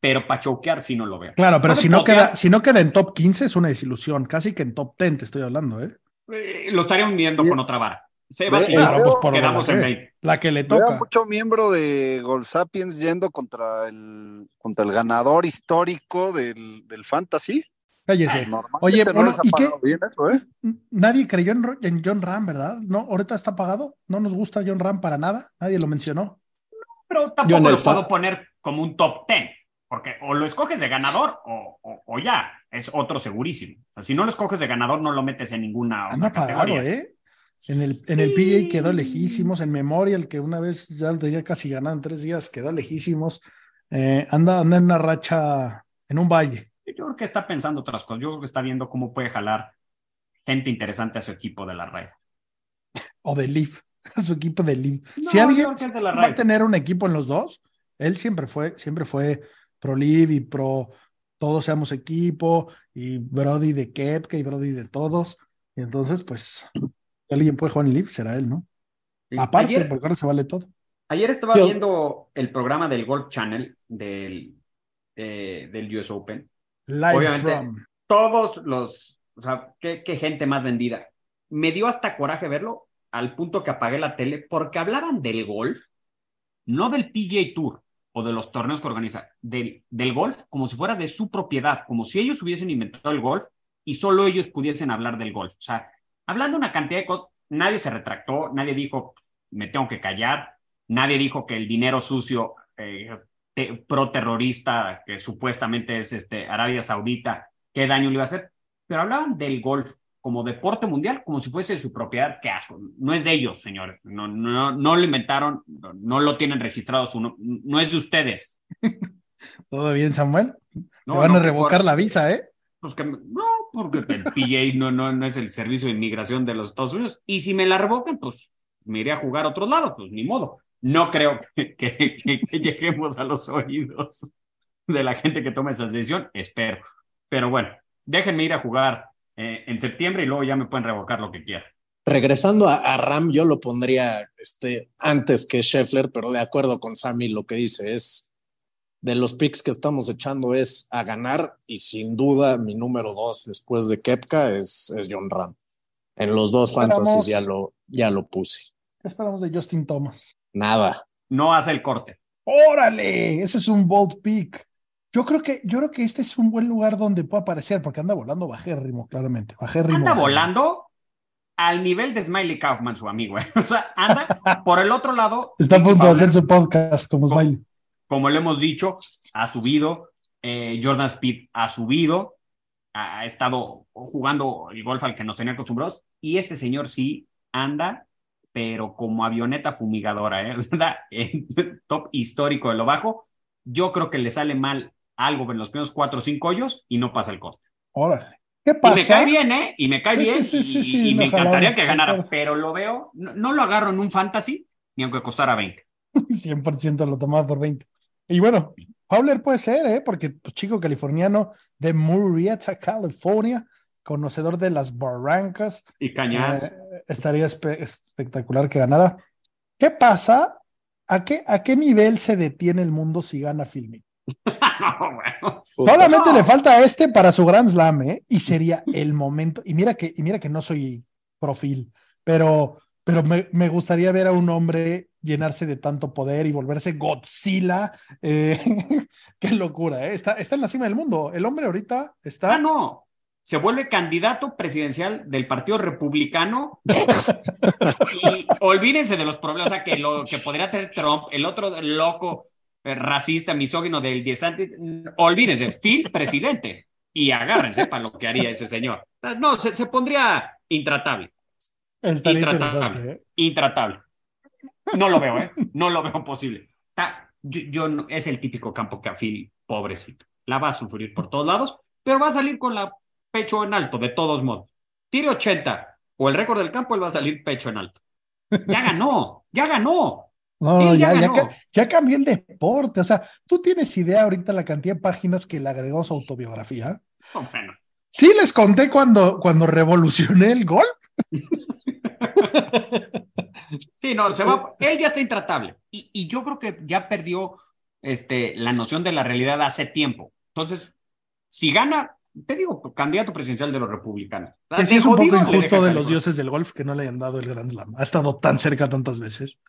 pero para choquear sí no lo veo. Claro, pero si no, queda, si no queda en top 15 es una desilusión, casi que en top 10 te estoy hablando, ¿eh? eh lo estaría hundiendo con otra vara. Se va claro, pues por quedamos la en que, 20. La que le toca. Veo mucho miembro de Gold Sapiens yendo contra el, contra el ganador histórico del, del Fantasy. Cállese. Oye, no bueno, ¿y qué? Bien eso, ¿eh? Nadie creyó en, en, John Ram, ¿verdad? No, ahorita está pagado. No nos gusta John Ram para nada. Nadie lo mencionó. Pero tampoco lo puedo poner como un top 10. Porque o lo escoges de ganador o, o, o ya, es otro segurísimo. O sea, si no lo escoges de ganador, no lo metes en ninguna otra Anda pagado, categoría. ¿eh? En el, en el PGA quedó lejísimos, en Memorial, que una vez ya lo tenía casi ganado en tres días, quedó lejísimos. Eh, anda, anda en una racha, en un valle. Yo creo que está pensando otras cosas. Yo creo que está viendo cómo puede jalar gente interesante a su equipo de la red. O de Leaf, [laughs] a su equipo de Leaf. No, si alguien va a tener un equipo en los dos, él siempre fue, siempre fue pro Leaf y pro todos seamos equipo, y Brody de Kepka y Brody de todos. Y entonces, pues, si alguien puede jugar en Leaf, será él, ¿no? Aparte, Ayer- porque ahora se vale todo. Ayer estaba Yo- viendo el programa del Golf Channel del, de- del US Open. Live Obviamente. from. Todos los, o sea, qué, qué gente más vendida. Me dio hasta coraje verlo al punto que apagué la tele porque hablaban del golf, no del PGA Tour o de los torneos que organiza, del, del golf como si fuera de su propiedad, como si ellos hubiesen inventado el golf y solo ellos pudiesen hablar del golf. O sea, hablando una cantidad de cosas, nadie se retractó, nadie dijo, me tengo que callar, nadie dijo que el dinero sucio eh, te- pro terrorista que supuestamente es este, Arabia Saudita, qué daño le iba a hacer, pero hablaban del golf como deporte mundial, como si fuese su propiedad, qué asco, no es de ellos, señores, no, no, no lo inventaron, no, no lo tienen registrado, su, no, no es de ustedes. [laughs] ¿Todo bien, Samuel? No, Te van no, a revocar por- la visa, ¿eh? Pues que, no, porque el PJ no, no, no es el servicio de inmigración de los Estados Unidos. Y si me la revocan, pues me iré a jugar a otro lado, pues ni modo. No creo que, [laughs] que- que- que lleguemos a los oídos de la gente que toma esa decisión, espero. Pero bueno, déjenme ir a jugar eh, en septiembre y luego ya me pueden revocar lo que quieran. Regresando a, a Ram, yo lo pondría este, antes que Scheffler, pero de acuerdo con Sammy, lo que dice es de los picks que estamos echando es a ganar y sin duda mi número dos después de Kepka es, es John Ram. En los dos fantasies ya lo, ya lo puse. ¿Qué esperamos de Justin Thomas? Nada. No hace el corte. ¡Órale! Ese es un bold pick. Yo creo que, yo creo que este es un buen lugar donde puede aparecer, porque anda volando bajérrimo, claramente. Bajérrimo. Anda volando al nivel de Smiley Kaufman, su amigo. ¿eh? [laughs] O sea, anda por el otro lado. Está a punto de hacer su podcast como. Smiley. como le hemos dicho, ha subido, eh, Jordan Speed ha subido, ha, ha estado jugando el golf al que nos tenía acostumbrados, y este señor sí anda, pero como avioneta fumigadora, ¿eh? [laughs] O sea, en [laughs] top histórico de lo bajo. Yo creo que le sale mal algo en los primeros cuatro o cinco hoyos y no pasa el coste. Órale. ¿Qué Y pasa? me cae bien, ¿eh? Y me cae Sí, bien. sí, sí, sí, y, y me encantaría que ganara, pero lo veo, no, no lo agarro en un fantasy, ni aunque costara 20. 100% [laughs] lo tomaba por 20. Y bueno, Fowler puede ser, ¿eh? Porque pues, chico californiano de Murrieta, California, conocedor de las barrancas, Y Cañas. eh, estaría espe- espectacular que ganara. ¿Qué pasa? ¿A qué, ¿A qué nivel se detiene el mundo si gana Filming? [laughs] no, bueno. Solamente No. le falta a este para su Grand Slam, ¿eh? Y sería el momento. Y mira que, y mira que no soy profil, pero, pero me, me gustaría ver a un hombre llenarse de tanto poder y volverse Godzilla. eh, [laughs] qué locura, ¿eh? Está, está en la cima del mundo. El hombre ahorita está. Ah, no. Se vuelve candidato presidencial del Partido Republicano [laughs] y olvídense de los problemas o sea, que, lo, que podría tener Trump, el otro loco racista, misógino del DeSantis. Olvídense, Phil, presidente. Y agárrense para lo que haría ese señor. No, se, se pondría intratable. Intratable. ¿eh? Intratable. No lo veo, ¿eh? No lo veo posible. Está- yo, yo no- es el típico campo que a Phil, pobrecito, la va a sufrir por todos lados, pero va a salir con la pecho en alto, de todos modos. Tire 80 o el récord del campo, él va a salir pecho en alto. Ya ganó, ya ganó. No, no, ya ya, ya, ganó. ca- ya cambió el deporte. O sea, ¿tú tienes idea ahorita la cantidad de páginas que le agregó su autobiografía? Oh, bueno. Sí, les conté cuando, cuando revolucioné el golf. [laughs] Sí, no, se va. [laughs] Él ya está intratable. Y, y yo creo que ya perdió este, la noción de la realidad hace tiempo. Entonces, si gana, te digo, candidato presidencial de los republicanos. Que sí De es un poco injusto de los dioses del golf que no le hayan dado el Grand Slam. Ha estado tan cerca tantas veces.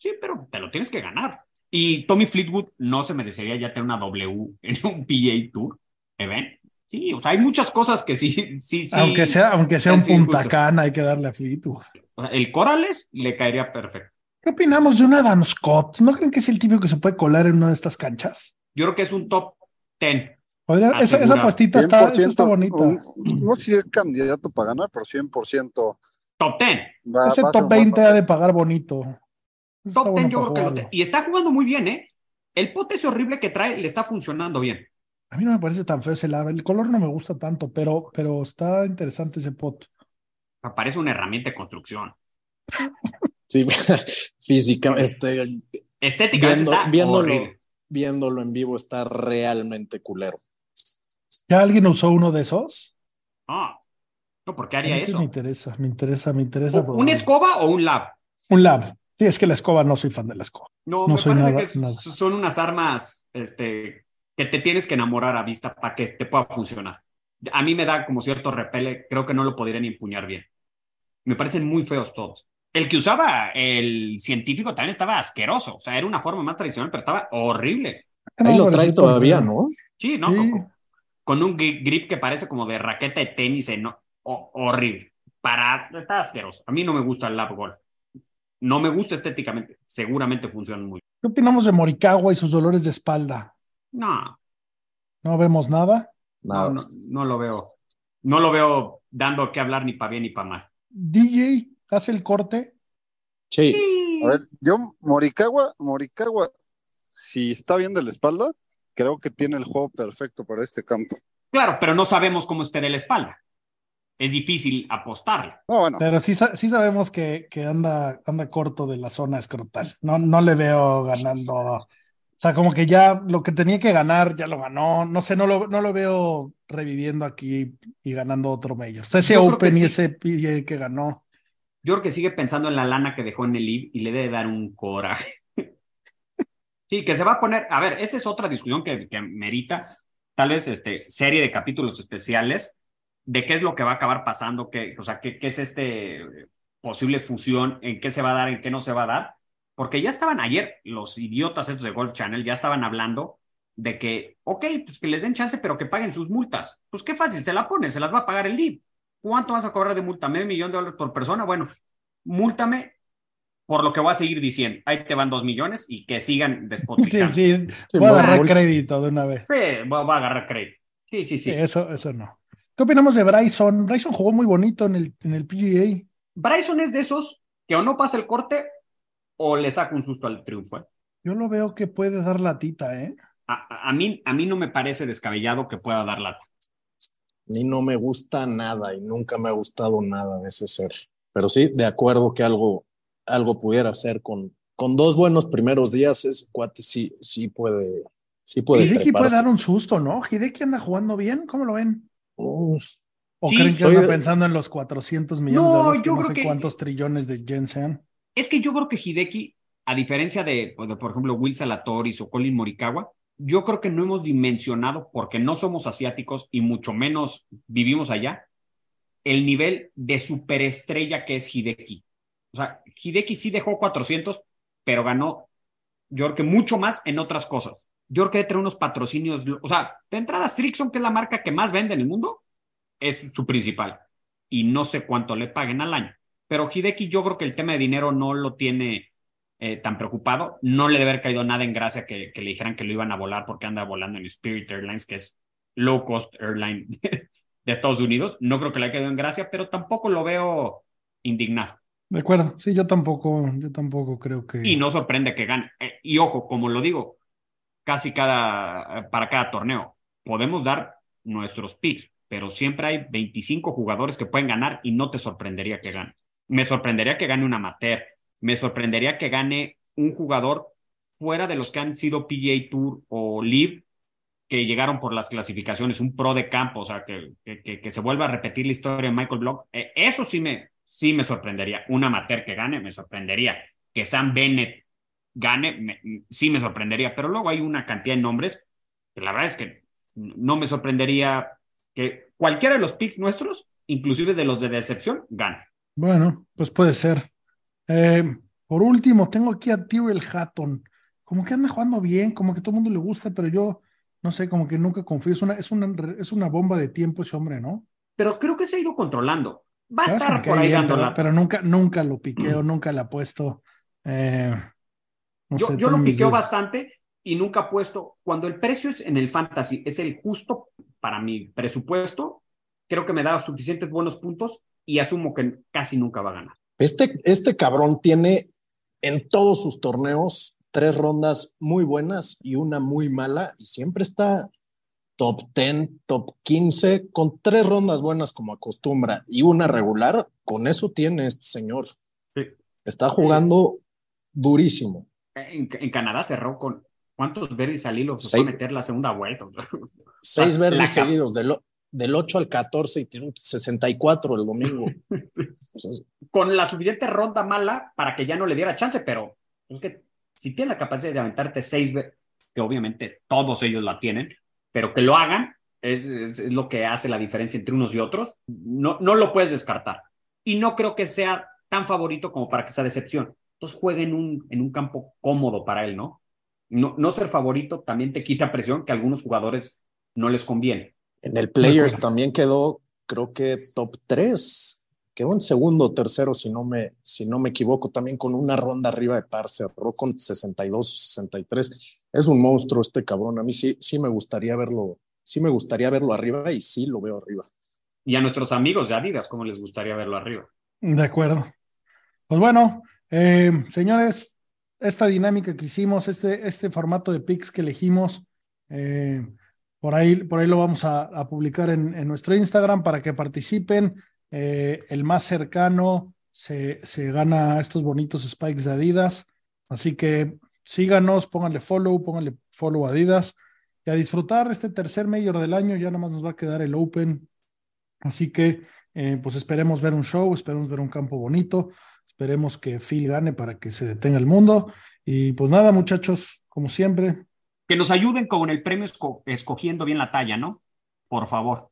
Sí, pero te lo tienes que ganar. Y Tommy Fleetwood no se merecería ya tener una W en un PGA Tour event. Sí, o sea, hay muchas cosas que sí, sí, sí. aunque sea, aunque sea un sí, Punta justo. Cana, hay que darle a Fleetwood. O sea, el Corales le caería perfecto. ¿Qué opinamos de un Adam Scott? ¿No creen que es el tipo que se puede colar en una de estas canchas? Yo creo que es un top 10. Podría- esa, apuestita está, esa 100%, está bonita. un- no sé si es candidato para ganar, pero 100% Top 10. va, Ese va a ser top un buen 20 ha de pagar bonito. Top está 10 bueno yo creo que lo Y está jugando muy bien, ¿eh? El pote ese horrible que trae le está funcionando bien. A mí no me parece tan feo ese lava. El color no me gusta tanto, pero, pero está interesante ese pot. Parece una herramienta de construcción. Sí, [laughs] física, este, Estéticamente Viendo- está viéndolo, horrible. viéndolo en vivo está realmente culero. ¿Ya alguien usó uno de esos? Ah, no, ¿por qué haría eso? Me interesa, me interesa, me interesa. ¿Un escoba o un lab? Un lab. Sí, es que la escoba no soy fan de la escoba. No, No me soy parece nada- que es- nada. son unas armas este, que te tienes que enamorar a vista para que te pueda funcionar. A mí me da como cierto repele, creo que no lo podría ni empuñar bien. Me parecen muy feos todos. El que usaba el científico también estaba asqueroso, o sea, era una forma más tradicional, pero estaba horrible. Ahí lo trae todavía. ¿no? Sí, ¿no? Sí. Con, con un gri- grip que parece como de raqueta de tenis, no, ho- horrible. Para, está asqueroso. A mí no me gusta el lap golf. No me gusta estéticamente. Seguramente funciona muy bien. ¿Qué opinamos de Morikawa y sus dolores de espalda? No, No vemos nada. Nada. no, no, no lo veo. No lo veo dando que hablar ni para bien ni para mal. DJ hace el corte. Sí, A ver, yo, Morikawa, Morikawa, si está bien de la espalda, creo que tiene el juego perfecto para este campo. Claro, pero no sabemos cómo esté de la espalda. Es difícil apostarle. No, bueno, Pero sí, sí sabemos que, que anda, anda corto de la zona escrotal. No, no le veo ganando. O sea, como que ya lo que tenía que ganar, ya lo ganó. No sé, no lo, no lo veo reviviendo aquí y ganando otro mayor. O sea, ese Yo Open que y sí. ese PGA que ganó. Yo creo que sigue pensando en la lana que dejó en el LIV y le debe dar un coraje. [laughs] Sí, que se va a poner, a ver, esa es otra discusión que, que merita tal vez este, serie de capítulos especiales de qué es lo que va a acabar pasando, qué, o sea, qué, qué es este posible fusión, en qué se va a dar, en qué no se va a dar, porque ya estaban ayer los idiotas estos de Golf Channel, ya estaban hablando de que, ok, pues que les den chance, pero que paguen sus multas. Pues qué fácil, se la ponen, se las va a pagar el LIV. ¿Cuánto vas a cobrar de multa? ¿Medio millón de dólares por persona? Bueno, múltame por lo que voy a seguir diciendo. Ahí te van dos millones y que sigan despotricando. sí. Sí, Voy a agarrar crédito de una vez. Sí, voy voy a agarrar crédito. Sí, sí, Sí, sí. eso, eso no. ¿Qué opinamos de Bryson? Bryson jugó muy bonito en el, en el PGA. Bryson es de esos que o no pasa el corte o le saca un susto al triunfo. ¿eh? Yo lo veo que puede dar latita, ¿eh? A, mí, a mí no me parece descabellado que pueda dar lata. a mí no me gusta nada y nunca me ha gustado nada de ese ser. Pero sí, de acuerdo que algo, algo pudiera hacer con, con dos buenos primeros días, ese cuate sí, sí puede, sí puede Hideki puede treparse. dar un susto, ¿no? Hideki anda jugando bien, ¿cómo lo ven? ¿O Sí, creen que anda de- pensando en los 400 millones No, de dólares que yo no creo sé que- cuántos trillones de yen sean? Es que yo creo que Hideki, a diferencia de, pues, de, por ejemplo, Will Salatoris o Colin Morikawa, yo creo que no hemos dimensionado, porque no somos asiáticos y mucho menos vivimos allá, el nivel de superestrella que es Hideki. O sea, Hideki sí dejó 400, pero ganó, yo creo que mucho más en otras cosas. Yo creo que entre unos patrocinios, o sea, de entrada Strixon, que es la marca que más vende en el mundo, es su principal. Y no sé cuánto le paguen al año. Pero Hideki, yo creo que el tema de dinero no lo tiene eh, tan preocupado. No le debe haber caído nada en gracia que, que le dijeran que lo iban a volar porque anda volando en Spirit Airlines, que es low cost airline [laughs] de Estados Unidos. No creo que le haya caído en gracia, pero tampoco lo veo indignado. De acuerdo, sí, yo tampoco, yo tampoco creo que. Y no sorprende que gane. Eh, y ojo, como lo digo, casi cada, para cada torneo, podemos dar nuestros picks, pero siempre hay 25 jugadores que pueden ganar y no te sorprendería que gane. Me sorprendería que gane un amateur, me sorprendería que gane un jugador fuera de los que han sido PGA Tour o Live que llegaron por las clasificaciones, un pro de campo, o sea, que, que, se vuelva a repetir la historia de Michael Block. Eh, eso sí me, sí me sorprendería. Un amateur que gane, me sorprendería. Que Sam Bennett gane, me, sí me sorprendería. Pero luego hay una cantidad de nombres que la verdad es que no me sorprendería que cualquiera de los picks nuestros, inclusive de los de decepción, gane. Bueno, pues puede ser. Eh, por último, tengo aquí a Tyrell Hatton. Como que anda jugando bien, como que todo el mundo le gusta, pero yo no sé, como que nunca confío. Es una, es una, es una bomba de tiempo ese hombre, ¿no? Pero creo que se ha ido controlando. Va a estar por ahí bien, dando pero, la. pero nunca, nunca lo piqueo, nunca le apuesto. Eh, no yo sé, yo tengo lo piqueo bastante y nunca ha puesto, cuando el precio es en el fantasy es el justo para mi presupuesto, creo que me da suficientes buenos puntos y asumo que casi nunca va a ganar. Este, este cabrón tiene en todos sus torneos tres rondas muy buenas y una muy mala y siempre está top 10, top 15, con tres rondas buenas como acostumbra y una regular, con eso tiene este señor. Sí. Está jugando durísimo. En, en, Canadá cerró con cuántos verdes al hilo se a meter la segunda vuelta. Seis verdes seguidos, del, del 8 al 14 y tiene 64 el domingo. [laughs] con la suficiente ronda mala para que ya no le diera chance, pero es que si tiene la capacidad de aventarte seis, que obviamente todos ellos la tienen, pero que lo hagan es, es, lo que hace la diferencia entre unos y otros, no, no lo puedes descartar. Y no creo que sea tan favorito como para que sea decepción. Entonces juegue en un, en un campo cómodo para él, ¿no? ¿no? No ser favorito también te quita presión que a algunos jugadores no les conviene. En el Players también quedó, creo que top 3 quedó en segundo o tercero, si no, me, si no me equivoco, también con una ronda arriba de par, cerró con 62 o 63. Es un monstruo este cabrón. A mí sí, sí me gustaría verlo, sí me gustaría verlo arriba y sí lo veo arriba. Y a nuestros amigos de Adidas, ¿cómo les gustaría verlo arriba? De acuerdo. Pues bueno, eh, señores, esta dinámica que hicimos, este, este formato de picks que elegimos, eh, por, ahí, por ahí lo vamos a, publicar en, en, nuestro Instagram para que participen. Eh, el más cercano se, se gana estos bonitos spikes de Adidas. Así que síganos, pónganle follow, pónganle follow a Adidas y a disfrutar este tercer mayor del año. Ya nada más nos va a quedar el Open. Así que, eh, pues esperemos ver un show, esperemos ver un campo bonito, esperemos que Phil gane para que se detenga el mundo. Y pues nada, muchachos, como siempre. Que nos ayuden con el premio esco escogiendo bien la talla, ¿no? Por favor. O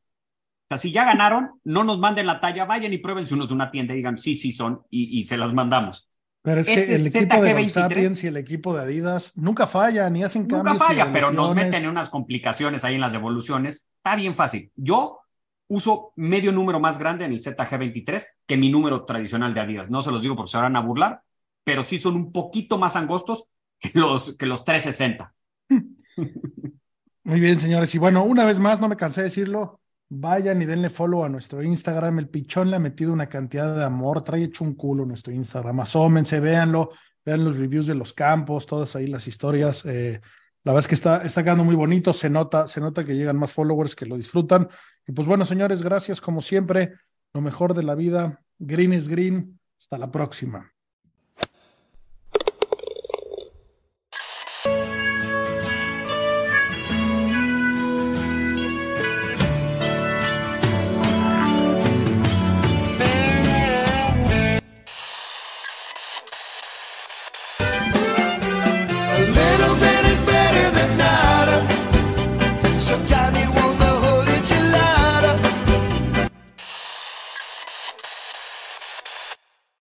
sea, si ya ganaron, no nos manden la talla, vayan y pruébense unos de una tienda y digan, sí, sí son, y, y se las mandamos. Pero es este que el equipo de Sapiens y el equipo de Adidas nunca fallan ni hacen cambios. Nunca falla, pero nos meten en unas complicaciones ahí en las devoluciones. Está bien fácil. Yo uso medio número más grande en el ZG23 que mi número tradicional de Adidas. No se los digo porque se van a burlar, pero sí son un poquito más angostos que los, que los 360. Muy bien, señores. Y bueno, una vez más, no me cansé de decirlo, Vayan y denle follow a nuestro Instagram. El pichón le ha metido una cantidad de amor. Trae hecho un culo nuestro Instagram. Asómense, véanlo, vean los reviews de los campos, todas ahí las historias. Eh, la verdad es que está, está quedando muy bonito. Se nota, se nota que llegan más followers que lo disfrutan. Y pues bueno, señores, gracias como siempre. Lo mejor de la vida. Green is green. Hasta la próxima.